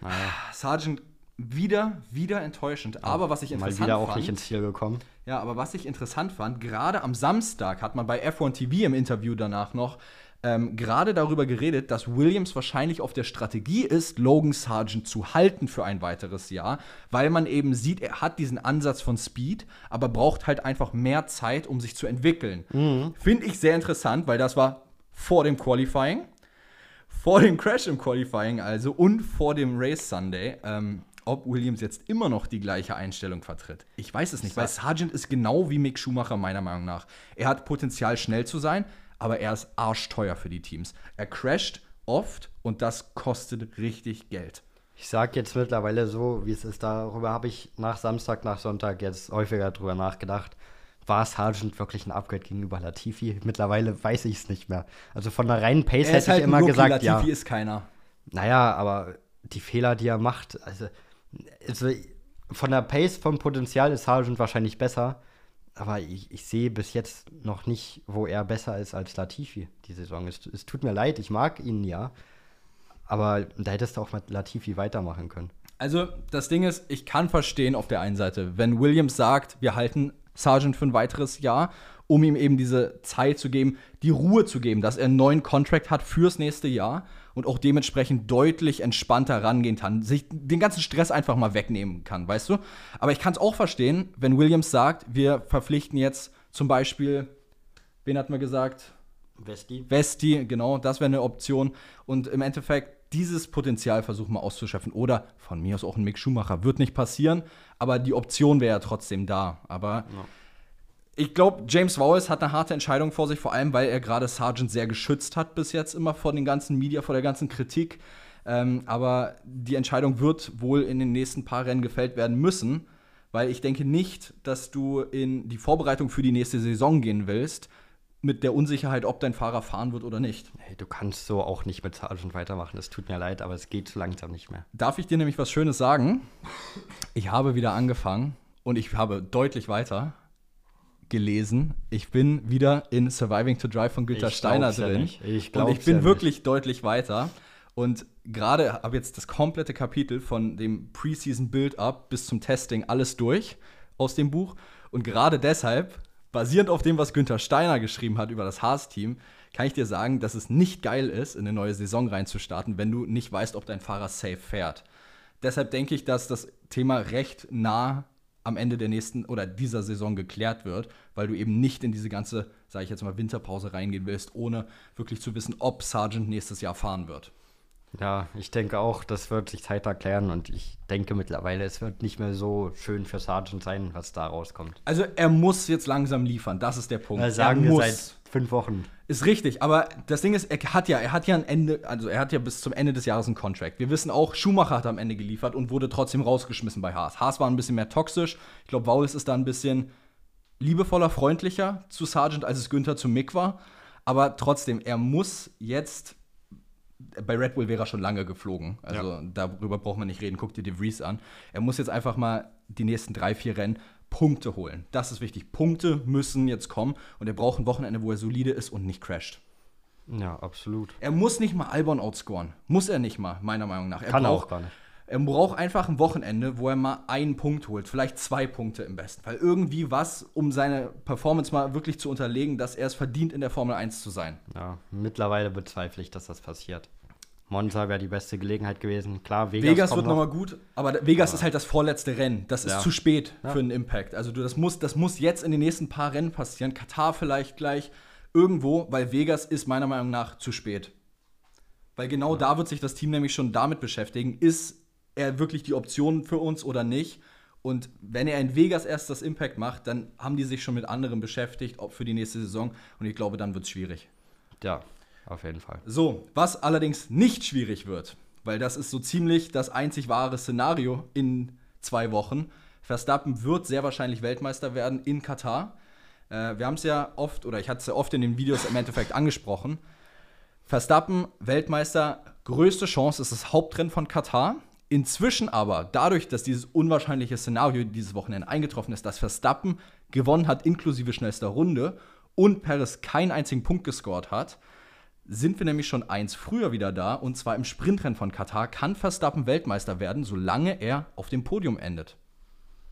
naja. Sargent wieder, wieder enttäuschend. Aber was ich interessant Mal wieder auch fand, nicht ins Ziel gekommen. Ja, aber was ich interessant fand, gerade am Samstag hat man bei F1 TV im Interview danach noch ähm, gerade darüber geredet, dass Williams wahrscheinlich auf der Strategie ist, Logan Sargent zu halten für ein weiteres Jahr, weil man eben sieht, er hat diesen Ansatz von Speed, aber braucht halt einfach mehr Zeit, um sich zu entwickeln. Mhm. Finde ich sehr interessant, weil das war vor dem Qualifying, vor dem Crash im Qualifying also und vor dem Race Sunday. Ähm, ob Williams jetzt immer noch die gleiche Einstellung vertritt. Ich weiß es nicht, weil Sargent ist genau wie Mick Schumacher meiner Meinung nach. Er hat Potenzial, schnell zu sein, aber er ist arschteuer für die Teams. Er crasht oft und das kostet richtig Geld. Ich sage jetzt mittlerweile so, wie es ist, darüber habe ich nach Samstag, nach Sonntag jetzt häufiger drüber nachgedacht. War Sargent wirklich ein Upgrade gegenüber Latifi? Mittlerweile weiß ich es nicht mehr. Also von der reinen Pace hätte halt ich immer Rookie, gesagt, Latifi ja. Latifi ist keiner. Naja, aber die Fehler, die er macht, also, also von der Pace, vom Potenzial ist Sargent wahrscheinlich besser aber ich, ich sehe bis jetzt noch nicht, wo er besser ist als Latifi die Saison. Es, es tut mir leid, ich mag ihn ja. Aber da hättest du auch mit Latifi weitermachen können. Also, das Ding ist, ich kann verstehen auf der einen Seite, wenn Williams sagt, wir halten Sargent für ein weiteres Jahr, um ihm eben diese Zeit zu geben, die Ruhe zu geben, dass er einen neuen Contract hat fürs nächste Jahr und auch dementsprechend deutlich entspannter rangehen kann, sich den ganzen Stress einfach mal wegnehmen kann, weißt du? Aber ich kann es auch verstehen, wenn Williams sagt, wir verpflichten jetzt zum Beispiel, wen hatten wir gesagt? Vesti. Vesti, genau, das wäre eine Option. Und im Endeffekt dieses Potenzial versuchen wir auszuschöpfen. Oder von mir aus auch ein Mick Schumacher. Wird nicht passieren, aber die Option wäre ja trotzdem da. Aber ja ich glaube, James Wallace hat eine harte Entscheidung vor sich, vor allem, weil er gerade Sargent sehr geschützt hat bis jetzt immer vor den ganzen Media, vor der ganzen Kritik. Ähm, aber die Entscheidung wird wohl in den nächsten paar Rennen gefällt werden müssen, weil ich denke nicht, dass du in die Vorbereitung für die nächste Saison gehen willst, mit der Unsicherheit, ob dein Fahrer fahren wird oder nicht. Hey, du kannst so auch nicht mit Sargent weitermachen. Es tut mir leid, aber es geht so langsam nicht mehr. Darf ich dir nämlich was Schönes sagen? Ich habe wieder angefangen und ich habe deutlich weiter gelesen. Ich bin wieder in Surviving to Drive von Günther Steiner drin. Ja ich und ich bin ja wirklich nicht. deutlich weiter. Und gerade habe jetzt das komplette Kapitel von dem Preseason Build-up bis zum Testing alles durch aus dem Buch. Und gerade deshalb, basierend auf dem, was Günther Steiner geschrieben hat über das Haas-Team, kann ich dir sagen, dass es nicht geil ist, in eine neue Saison reinzustarten, wenn du nicht weißt, ob dein Fahrer safe fährt. Deshalb denke ich, dass das Thema recht nah am Ende der nächsten oder dieser Saison geklärt wird, weil du eben nicht in diese ganze, sage ich jetzt mal, Winterpause reingehen willst, ohne wirklich zu wissen, ob Sargent nächstes Jahr fahren wird. Ja, ich denke auch, das wird sich Zeit erklären und ich denke mittlerweile, es wird nicht mehr so schön für Sargent sein, was da rauskommt. Also er muss jetzt langsam liefern, das ist der Punkt. Das sagen er wir seit fünf Wochen. Ist richtig, aber das Ding ist, er hat ja, er hat ja ein Ende, also er hat ja bis zum Ende des Jahres einen Contract. Wir wissen auch, Schumacher hat am Ende geliefert und wurde trotzdem rausgeschmissen bei Haas. Haas war ein bisschen mehr toxisch. Ich glaube, Wallace ist da ein bisschen liebevoller, freundlicher zu Sargent, als es Günther zu Mick war. Aber trotzdem, er muss jetzt bei Red Bull wäre er schon lange geflogen. Also ja. darüber braucht man nicht reden. Guck dir De Vries an. Er muss jetzt einfach mal die nächsten drei, vier Rennen Punkte holen. Das ist wichtig. Punkte müssen jetzt kommen und er braucht ein Wochenende, wo er solide ist und nicht crasht. Ja, absolut. Er muss nicht mal Albon outscoren. Muss er nicht mal, meiner Meinung nach. Er Kann er auch gar nicht. Er braucht einfach ein Wochenende, wo er mal einen Punkt holt. Vielleicht zwei Punkte im besten Fall. Irgendwie was, um seine Performance mal wirklich zu unterlegen, dass er es verdient, in der Formel 1 zu sein. Ja, mittlerweile bezweifle ich, dass das passiert. Monza wäre die beste Gelegenheit gewesen. Klar, Vegas, Vegas, wird nochmal gut, aber Vegas ist halt das vorletzte Rennen. Das ist Ja. zu spät Ja. für einen Impact. Also du, das, muss, das muss jetzt in den nächsten paar Rennen passieren. Katar vielleicht gleich irgendwo, weil Vegas ist meiner Meinung nach zu spät. Weil genau da wird sich das Team nämlich schon damit beschäftigen, ist er wirklich die Option für uns oder nicht? Und wenn er in Vegas erst das Impact macht, dann haben die sich schon mit anderen beschäftigt, auch für die nächste Saison. Und ich glaube, dann wird es schwierig. Ja, auf jeden Fall. So, was allerdings nicht schwierig wird, weil das ist so ziemlich das einzig wahre Szenario in zwei Wochen. Verstappen wird sehr wahrscheinlich Weltmeister werden in Katar. Äh, wir haben es ja oft, oder ich hatte es ja oft in den Videos im Endeffekt angesprochen. Verstappen, Weltmeister, größte Chance ist das Hauptrennen von Katar. Inzwischen aber, dadurch, dass dieses unwahrscheinliche Szenario dieses Wochenende eingetroffen ist, dass Verstappen gewonnen hat, inklusive schnellster Runde, und Perez keinen einzigen Punkt gescored hat, sind wir nämlich schon eins früher wieder da. Und zwar im Sprintrennen von Katar kann Verstappen Weltmeister werden, solange er auf dem Podium endet.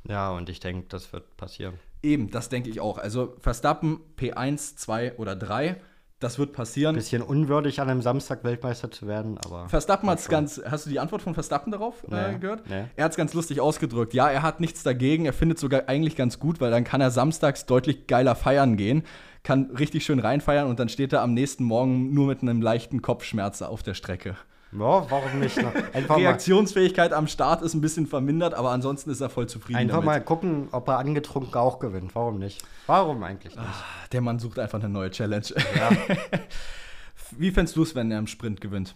Ja, und ich denke, das wird passieren. Eben, das denke ich auch. Also Verstappen P1, 2 oder 3, das wird passieren. Bisschen unwürdig, an einem Samstag Weltmeister zu werden, aber. Verstappen hat es ganz. Hast du die Antwort von Verstappen darauf äh, Nee, gehört? nee. Er hat es ganz lustig ausgedrückt. Ja, er hat nichts dagegen. Er findet sogar eigentlich ganz gut, weil dann kann er samstags deutlich geiler feiern gehen, kann richtig schön reinfeiern und dann steht er am nächsten Morgen nur mit einem leichten Kopfschmerz auf der Strecke. Ja, warum nicht? Ne? [laughs] Reaktionsfähigkeit am Start ist ein bisschen vermindert, aber ansonsten ist er voll zufrieden einfach damit. mal gucken, ob er angetrunken auch gewinnt. Warum nicht? Warum eigentlich nicht? Der Mann sucht einfach eine neue Challenge. Ja. [laughs] Wie fändest du es, wenn er im Sprint gewinnt?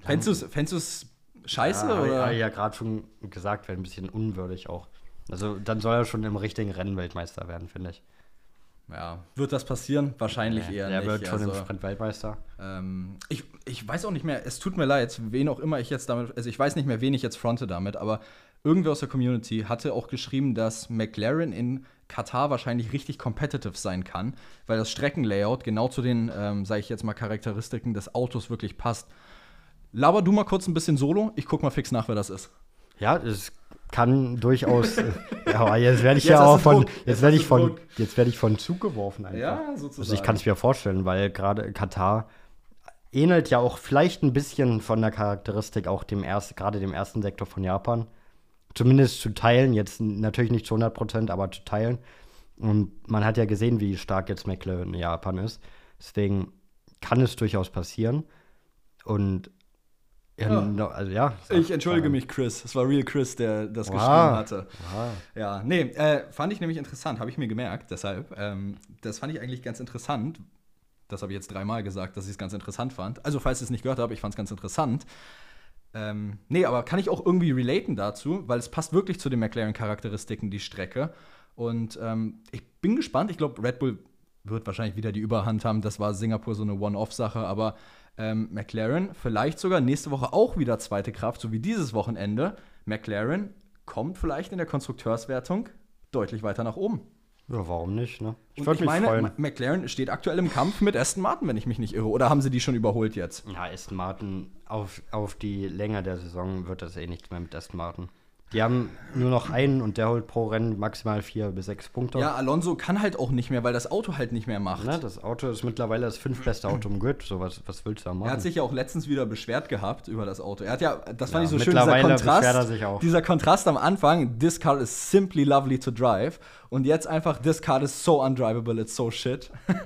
Fändest du es scheiße? Ja, oder? ja gerade schon gesagt, wäre ein bisschen unwürdig auch. Also dann soll er schon im richtigen Rennen Weltmeister werden, finde ich. Ja, wird das passieren? Wahrscheinlich Nee, eher der nicht. wird schon im also, Sprint Weltmeister. ähm, ich, ich weiß auch nicht mehr, es tut mir leid, wen auch immer ich jetzt damit, also ich weiß nicht mehr, wen ich jetzt fronte damit, aber irgendwer aus der Community hatte auch geschrieben, dass McLaren in Katar wahrscheinlich richtig competitive sein kann, weil das Streckenlayout genau zu den, ähm, sage ich jetzt mal, Charakteristiken des Autos wirklich passt. Laber du mal kurz ein bisschen solo, ich guck mal fix nach, wer das ist. Ja, es kann durchaus. [laughs] äh, ja, aber jetzt werde ich Jetzt ja auch von. Jetzt Jetzt werde ich von. Jetzt werde ich von Zug geworfen einfach. sozusagen. Also ich kann es mir vorstellen, weil gerade Katar ähnelt ja auch vielleicht ein bisschen von der Charakteristik auch dem ersten, gerade dem ersten Sektor von Japan. Zumindest zu teilen, jetzt natürlich nicht zu 100 Prozent, aber zu teilen. Und man hat ja gesehen, wie stark jetzt McLaren in Japan ist. Deswegen kann es durchaus passieren. Und ja, Ja. no- also ja. Ich entschuldige mich, Chris. Es war Real Chris, der das Wow. geschrieben hatte. Ah. Ja, nee, äh, fand ich nämlich interessant, habe ich mir gemerkt, deshalb. Ähm, das fand ich eigentlich ganz interessant. Das habe ich jetzt dreimal gesagt, dass ich es ganz interessant fand. Also, falls ihr es nicht gehört habt, ich fand es ganz interessant. Ähm, nee, aber kann ich auch irgendwie relaten dazu, weil es passt wirklich zu den McLaren-Charakteristiken, die Strecke. Und ähm, ich bin gespannt. Ich glaube, Red Bull wird wahrscheinlich wieder die Überhand haben. Das war Singapur so eine One-Off-Sache, aber ähm, McLaren vielleicht sogar nächste Woche auch wieder zweite Kraft, so wie dieses Wochenende. McLaren kommt vielleicht in der Konstrukteurswertung deutlich weiter nach oben. Ja, warum nicht, ne? Ich würde mich meine, freuen. McLaren steht aktuell im Kampf mit Aston Martin, wenn ich mich nicht irre. Oder haben sie die schon überholt jetzt? Ja, Aston Martin, auf, auf die Länge der Saison wird das eh nichts mehr mit Aston Martin. Die haben nur noch einen und der holt pro Rennen maximal vier bis sechs Punkte. Ja, Alonso kann halt auch nicht mehr, weil das Auto halt nicht mehr macht. Ne, das Auto ist mittlerweile das fünftbeste Auto im Grid. So, was, was willst du da machen? Er hat sich ja auch letztens wieder beschwert gehabt über das Auto. Er hat ja, das fand Ja, ich so schön, dieser mittlerweile beschwert er Kontrast. sich auch. Dieser Kontrast am Anfang, this car is simply lovely to drive. Und jetzt einfach, this car is so undrivable, it's so shit. ja.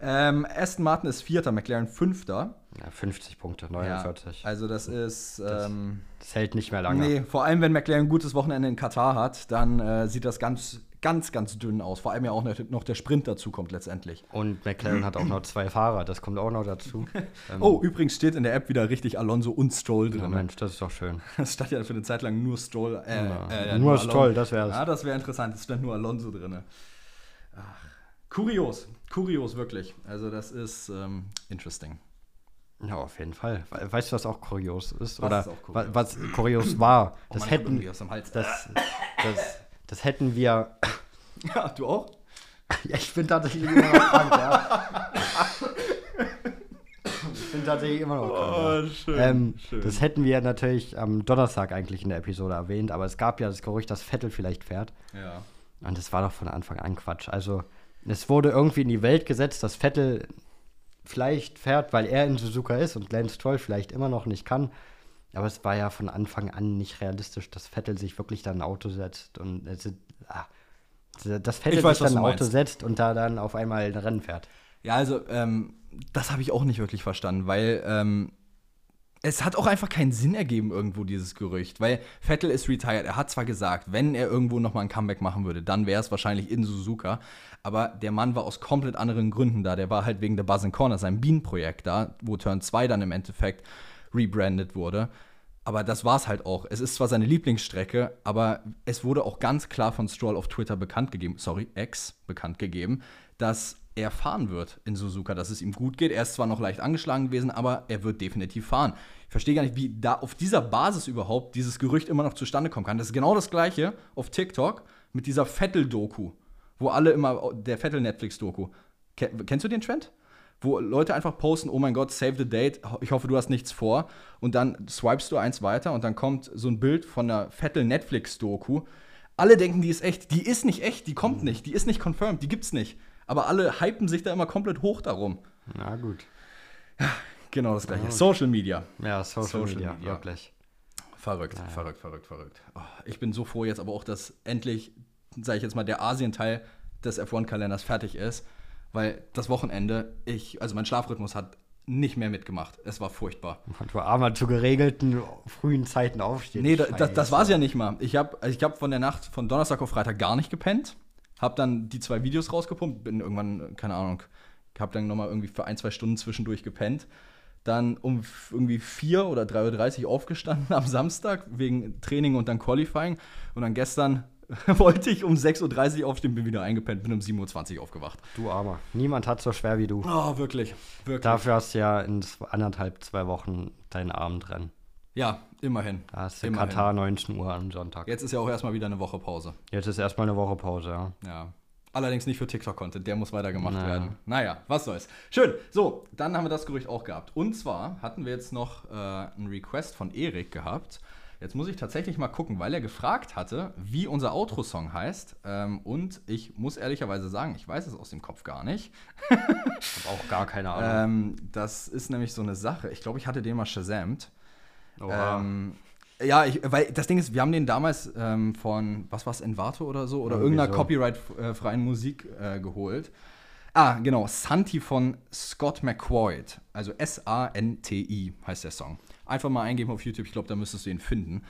[laughs] ähm, Aston Martin ist Vierter, McLaren Fünfter. Ja, 50 Punkte, 49. also das ist. Ähm, Das hält nicht mehr lange. Nee, vor allem wenn McLaren ein gutes Wochenende in Katar hat, dann äh, sieht das ganz, ganz, ganz dünn aus. Vor allem ja auch noch, der Sprint dazu kommt letztendlich. Und McLaren hat auch noch zwei Fahrer, das kommt auch noch dazu. [laughs] Ähm, Oh, übrigens steht in der App wieder richtig Alonso und Stroll ja, drin. Mensch, das ist doch schön. [laughs] Es stand ja für eine Zeit lang nur Stroll. Äh, Ja, äh, nur Alonso. Stroll, das wär's. Ja, das wäre interessant. Es stand nur Alonso drin. Ach, kurios. Kurios, wirklich. Also, das ist ähm, interesting. Ja, auf jeden Fall. We- Weißt du, was auch kurios ist? Was Oder ist auch kurios? wa- was kurios war? Oh das hätten. Hals. Das, das, das hätten wir. [laughs] Ja, du auch? Ja, ich bin tatsächlich immer noch krank, ja. Ich bin tatsächlich immer noch krank. ja. Oh, schön, Ähm, schön. das hätten wir natürlich am Donnerstag eigentlich in der Episode erwähnt, aber es gab ja das Gerücht, dass Vettel vielleicht fährt. Ja. Und das war doch von Anfang an Quatsch. Also, es wurde irgendwie in die Welt gesetzt, dass Vettel vielleicht fährt, weil er in Suzuka ist und Lance Stroll vielleicht immer noch nicht kann. Aber es war ja von Anfang an nicht realistisch, dass Vettel sich wirklich dann ein Auto setzt und es, ah, dass Vettel weiß, sich dann ein Auto meinst. setzt und da dann auf einmal ein Rennen fährt. Ja, also, ähm, das habe ich auch nicht wirklich verstanden, weil ähm, es hat auch einfach keinen Sinn ergeben, irgendwo dieses Gerücht. Weil Vettel ist retired. Er hat zwar gesagt, wenn er irgendwo nochmal ein Comeback machen würde, dann wäre es wahrscheinlich in Suzuka. Aber der Mann war aus komplett anderen Gründen da. Der war halt wegen der Buzz Corner, seinem Bean-Projekt da, wo Turn 2 dann im Endeffekt rebrandet wurde. Aber das war's halt auch. Es ist zwar seine Lieblingsstrecke, aber es wurde auch ganz klar von Stroll auf Twitter bekannt gegeben, sorry, X bekannt gegeben, dass er fahren wird in Suzuka, dass es ihm gut geht. Er ist zwar noch leicht angeschlagen gewesen, aber er wird definitiv fahren. Ich verstehe gar nicht, wie da auf dieser Basis überhaupt dieses Gerücht immer noch zustande kommen kann. Das ist genau das gleiche auf TikTok mit dieser Vettel-Doku, wo alle immer, der Vettel-Netflix-Doku. Ken- Kennst du den Trend? wo Leute einfach posten, oh mein Gott, save the date, ich hoffe, du hast nichts vor. Und dann swipest du eins weiter und dann kommt so ein Bild von einer Vettel Netflix-Doku. Alle denken, die ist echt. Die ist nicht echt, die kommt nicht, die ist nicht confirmed, die gibt's nicht. Aber alle hypen sich da immer komplett hoch darum. Na gut. Genau das gleiche. Social Media. Ja, Social, Social Media, Media. wirklich. Verrückt, verrückt, verrückt, verrückt. Oh, ich bin so froh jetzt aber auch, dass endlich, sage ich jetzt mal, der Asien-Teil des F1-Kalenders fertig ist. Weil das Wochenende, ich, also mein Schlafrhythmus hat nicht mehr mitgemacht. Es war furchtbar. Du armer zu geregelten frühen Zeiten aufstehen. Nee, da, das, das war es ja nicht mal. Ich habe ich hab von der Nacht von Donnerstag auf Freitag gar nicht gepennt. Hab dann die zwei Videos rausgepumpt. Bin irgendwann, keine Ahnung, hab dann nochmal irgendwie für ein, zwei Stunden zwischendurch gepennt. Dann um irgendwie 4 oder 3.30 Uhr aufgestanden [laughs] am Samstag wegen Training und dann Qualifying. Und dann gestern [laughs] wollte ich um 6.30 Uhr aufstehen, bin wieder eingepennt, bin um 7.20 Uhr aufgewacht. Du armer. Niemand hat so schwer wie du. Oh, wirklich, wirklich. Dafür hast du ja in anderthalb, zwei Wochen dein Abendrennen. Ja, immerhin. Da hast du Immerhin. Katar 19 Uhr am Sonntag. Jetzt ist ja auch erstmal wieder eine Woche Pause. Jetzt ist erstmal eine Woche Pause, ja. Ja. Allerdings nicht für TikTok-Content, der muss weitergemacht Naja. werden. Naja, was soll's. Schön. So, dann haben wir das Gerücht auch gehabt. Und zwar hatten wir jetzt noch äh, einen Request von Erik gehabt. Jetzt muss ich tatsächlich mal gucken, weil er gefragt hatte, wie unser Outro-Song heißt. Ähm, und ich muss ehrlicherweise sagen, ich weiß es aus dem Kopf gar nicht. [laughs] Ich hab auch gar keine Ahnung. Ähm, das ist nämlich so eine Sache. Ich glaube, ich hatte den mal shazamt. Ähm, ja, ich, weil das Ding ist, wir haben den damals ähm, von, was war's, Envato oder so, oder Irgendwie irgendeiner so. Copyright-freien Musik äh, geholt. Ah, genau, Santi von Scott McQuaid. Also S-A-N-T-I heißt der Song. Einfach mal eingeben auf YouTube, ich glaube, da müsstest du ihn finden.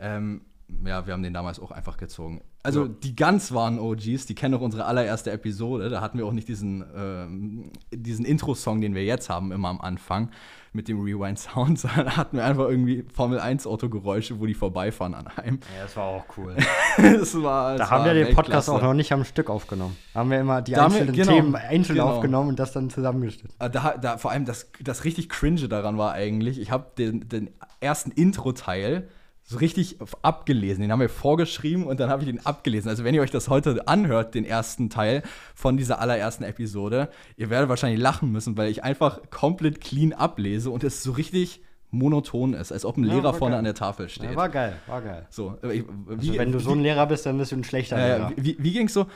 Ähm, ja, wir haben den damals auch einfach gezogen. Also Ja. die ganz wahren OGs, die kennen auch unsere allererste Episode. Da hatten wir auch nicht diesen, ähm, diesen Intro-Song, den wir jetzt haben, immer am Anfang mit dem Rewind-Sound, [laughs] sondern da hatten wir einfach irgendwie Formel-1-Autogeräusche, wo die vorbeifahren an einem. ja, das war auch cool. [laughs] das war, Da das haben war wir den Podcast auch noch nicht am Stück aufgenommen. Da haben wir immer die Da haben wir- einzelnen genau, Themen einzeln genau. aufgenommen und das dann zusammengeschnitten. Äh, Da, da, vor allem das, das richtig cringe daran war eigentlich, ich habe den, den ersten Intro-Teil so richtig abgelesen. Den haben wir vorgeschrieben und dann habe ich den abgelesen. Also wenn ihr euch das heute anhört, den ersten Teil von dieser allerersten Episode, ihr werdet wahrscheinlich lachen müssen, weil ich einfach komplett clean ablese und es so richtig monoton ist, als ob ein Ja, Lehrer vorne geil. an der Tafel steht. Ja, war geil, war geil. so, äh, ich- Also wie, wenn du so ein Lehrer bist, dann bist du ein schlechter äh, Lehrer. wie, wie ging's so?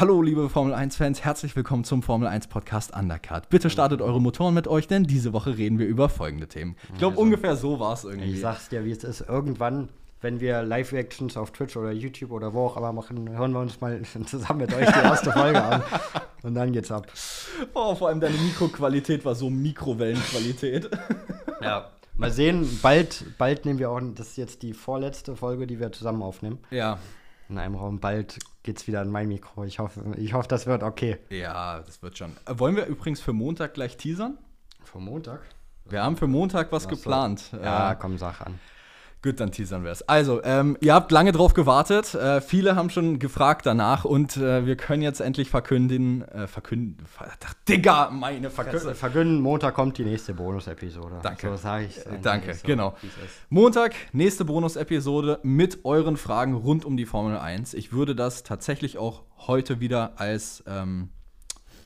Hallo, liebe Formel 1-Fans, herzlich willkommen zum Formel 1 Podcast Undercut. Bitte startet eure Motoren mit euch, denn diese Woche reden wir über folgende Themen. Ich glaube, Also, ungefähr so war es irgendwie. Ich sag's dir, wie es ist. Irgendwann, wenn wir Live-Reactions auf Twitch oder YouTube oder wo auch immer machen, hören wir uns mal [laughs] zusammen mit euch die erste Folge an. [laughs] Und dann geht's ab. Oh, vor allem deine Mikroqualität war so Mikrowellenqualität. [laughs] Ja. Mal sehen, bald, bald nehmen wir auch, das ist jetzt die vorletzte Folge, die wir zusammen aufnehmen. ja. In einem Raum. Bald geht's wieder an mein Mikro. Ich hoffe, ich hoffe, das wird okay. Ja, das wird schon. Äh, wollen wir übrigens für Montag gleich teasern? Vor Montag? Wir haben für Montag was Ach so. geplant. Ja, Äh, komm, sag an. Gut, dann teasern wir es. Also, ähm, ihr habt lange drauf gewartet. Äh, viele haben schon gefragt danach und äh, wir können jetzt endlich verkünden. Äh, verkünden. Ach, Digga, meine Fresse. Verkünden, Montag kommt die nächste Bonus-Episode. Danke. So sage ich Äh, Danke, genau. Montag, nächste Bonus-Episode mit euren Fragen rund um die Formel 1. Ich würde das tatsächlich auch heute wieder als ähm,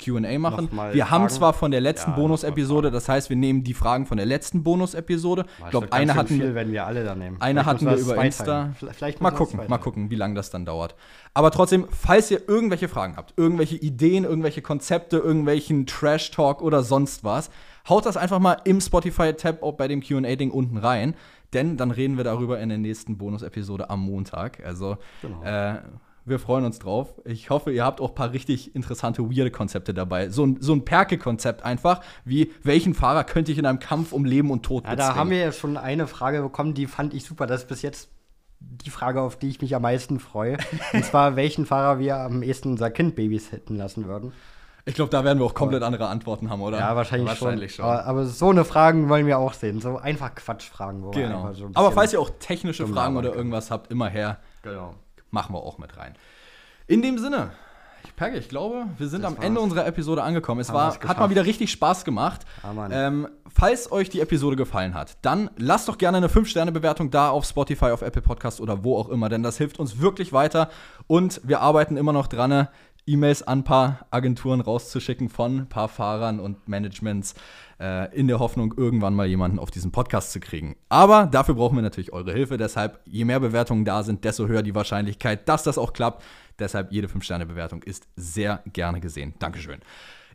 QA machen. Nochmal Wir haben Fragen? zwar von der letzten Ja, Bonus-Episode, das heißt, wir nehmen die Fragen von der letzten Bonus-Episode. Ich glaube, eine hatten wir. viel, wenn wir alle da nehmen. Eine Vielleicht hatten wir über. Insta. Vielleicht- mal gucken, mal gucken, wie lange das dann dauert. Aber trotzdem, falls ihr irgendwelche Fragen habt, irgendwelche Ideen, irgendwelche Konzepte, irgendwelchen Trash-Talk oder sonst was, haut das einfach mal im Spotify-Tab auch bei dem QA-Ding unten rein. Denn dann reden wir darüber in der nächsten Bonus-Episode am Montag. Also, Genau. äh, wir freuen uns drauf. Ich hoffe, ihr habt auch ein paar richtig interessante, weirde Konzepte dabei. So ein, so ein Perke-Konzept einfach, wie welchen Fahrer könnte ich in einem Kampf um Leben und Tod Ja, da haben wir ja schon eine Frage bekommen, die fand ich super. Das ist bis jetzt die Frage, auf die ich mich am meisten freue. [laughs] Und zwar, welchen Fahrer wir am ehesten unser Kind babysitten lassen würden. Ich glaube, da werden wir auch komplett andere Antworten haben, oder? Ja, wahrscheinlich, wahrscheinlich schon. Aber, aber so eine Fragen wollen wir auch sehen. So einfach Quatschfragen. Wo wir Genau. einfach so ein Aber falls ihr auch technische Fragen oder irgendwas habt, immer her. Genau. Machen wir auch mit rein. In dem Sinne, ich Perge, ich glaube, wir sind Das am. Ende unserer Episode angekommen. Es war, hat mal wieder richtig Spaß gemacht. Mann. ähm, falls euch die Episode gefallen hat, dann lasst doch gerne eine 5-Sterne-Bewertung da auf Spotify, auf Apple Podcast oder wo auch immer, denn das hilft uns wirklich weiter. Und wir arbeiten immer noch dran, E-Mails an ein paar Agenturen rauszuschicken von ein paar Fahrern und Managements äh, in der Hoffnung, irgendwann mal jemanden auf diesen Podcast zu kriegen. Aber dafür brauchen wir natürlich eure Hilfe. Deshalb, je mehr Bewertungen da sind, desto höher die Wahrscheinlichkeit, dass das auch klappt. Deshalb, jede 5-Sterne-Bewertung ist sehr gerne gesehen. Dankeschön.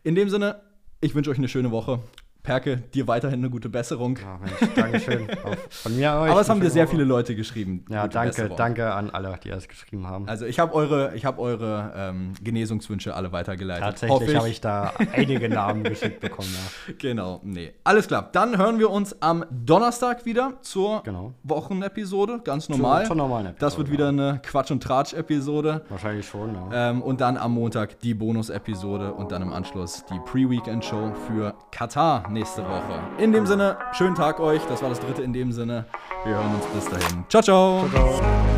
In dem Sinne, ich wünsche euch eine schöne Woche. Perke, dir weiterhin eine gute Besserung. Ja, Mensch, Dankeschön. Von mir euch. Aber es haben dir sehr viele. Leute geschrieben. Ja, danke, Besserung. danke an alle, die das geschrieben haben. Also ich habe eure, ich hab eure ähm, Genesungswünsche alle weitergeleitet. Tatsächlich habe ich da einige Namen geschickt bekommen. Ja. [laughs] Genau, nee. Alles klar. Dann hören wir uns am Donnerstag wieder zur Genau. Wochenepisode, ganz normal. zur normalen Episode, Das wird wieder eine Quatsch- und Tratsch-Episode. Wahrscheinlich schon, ja. Ähm, und dann am Montag die Bonus-Episode und dann im Anschluss die Pre-Weekend-Show für Katar nächste Woche. In dem Sinne, schönen Tag euch. Das war das dritte in dem Sinne. Wir hören uns bis dahin. ciao. ciao. Ciao.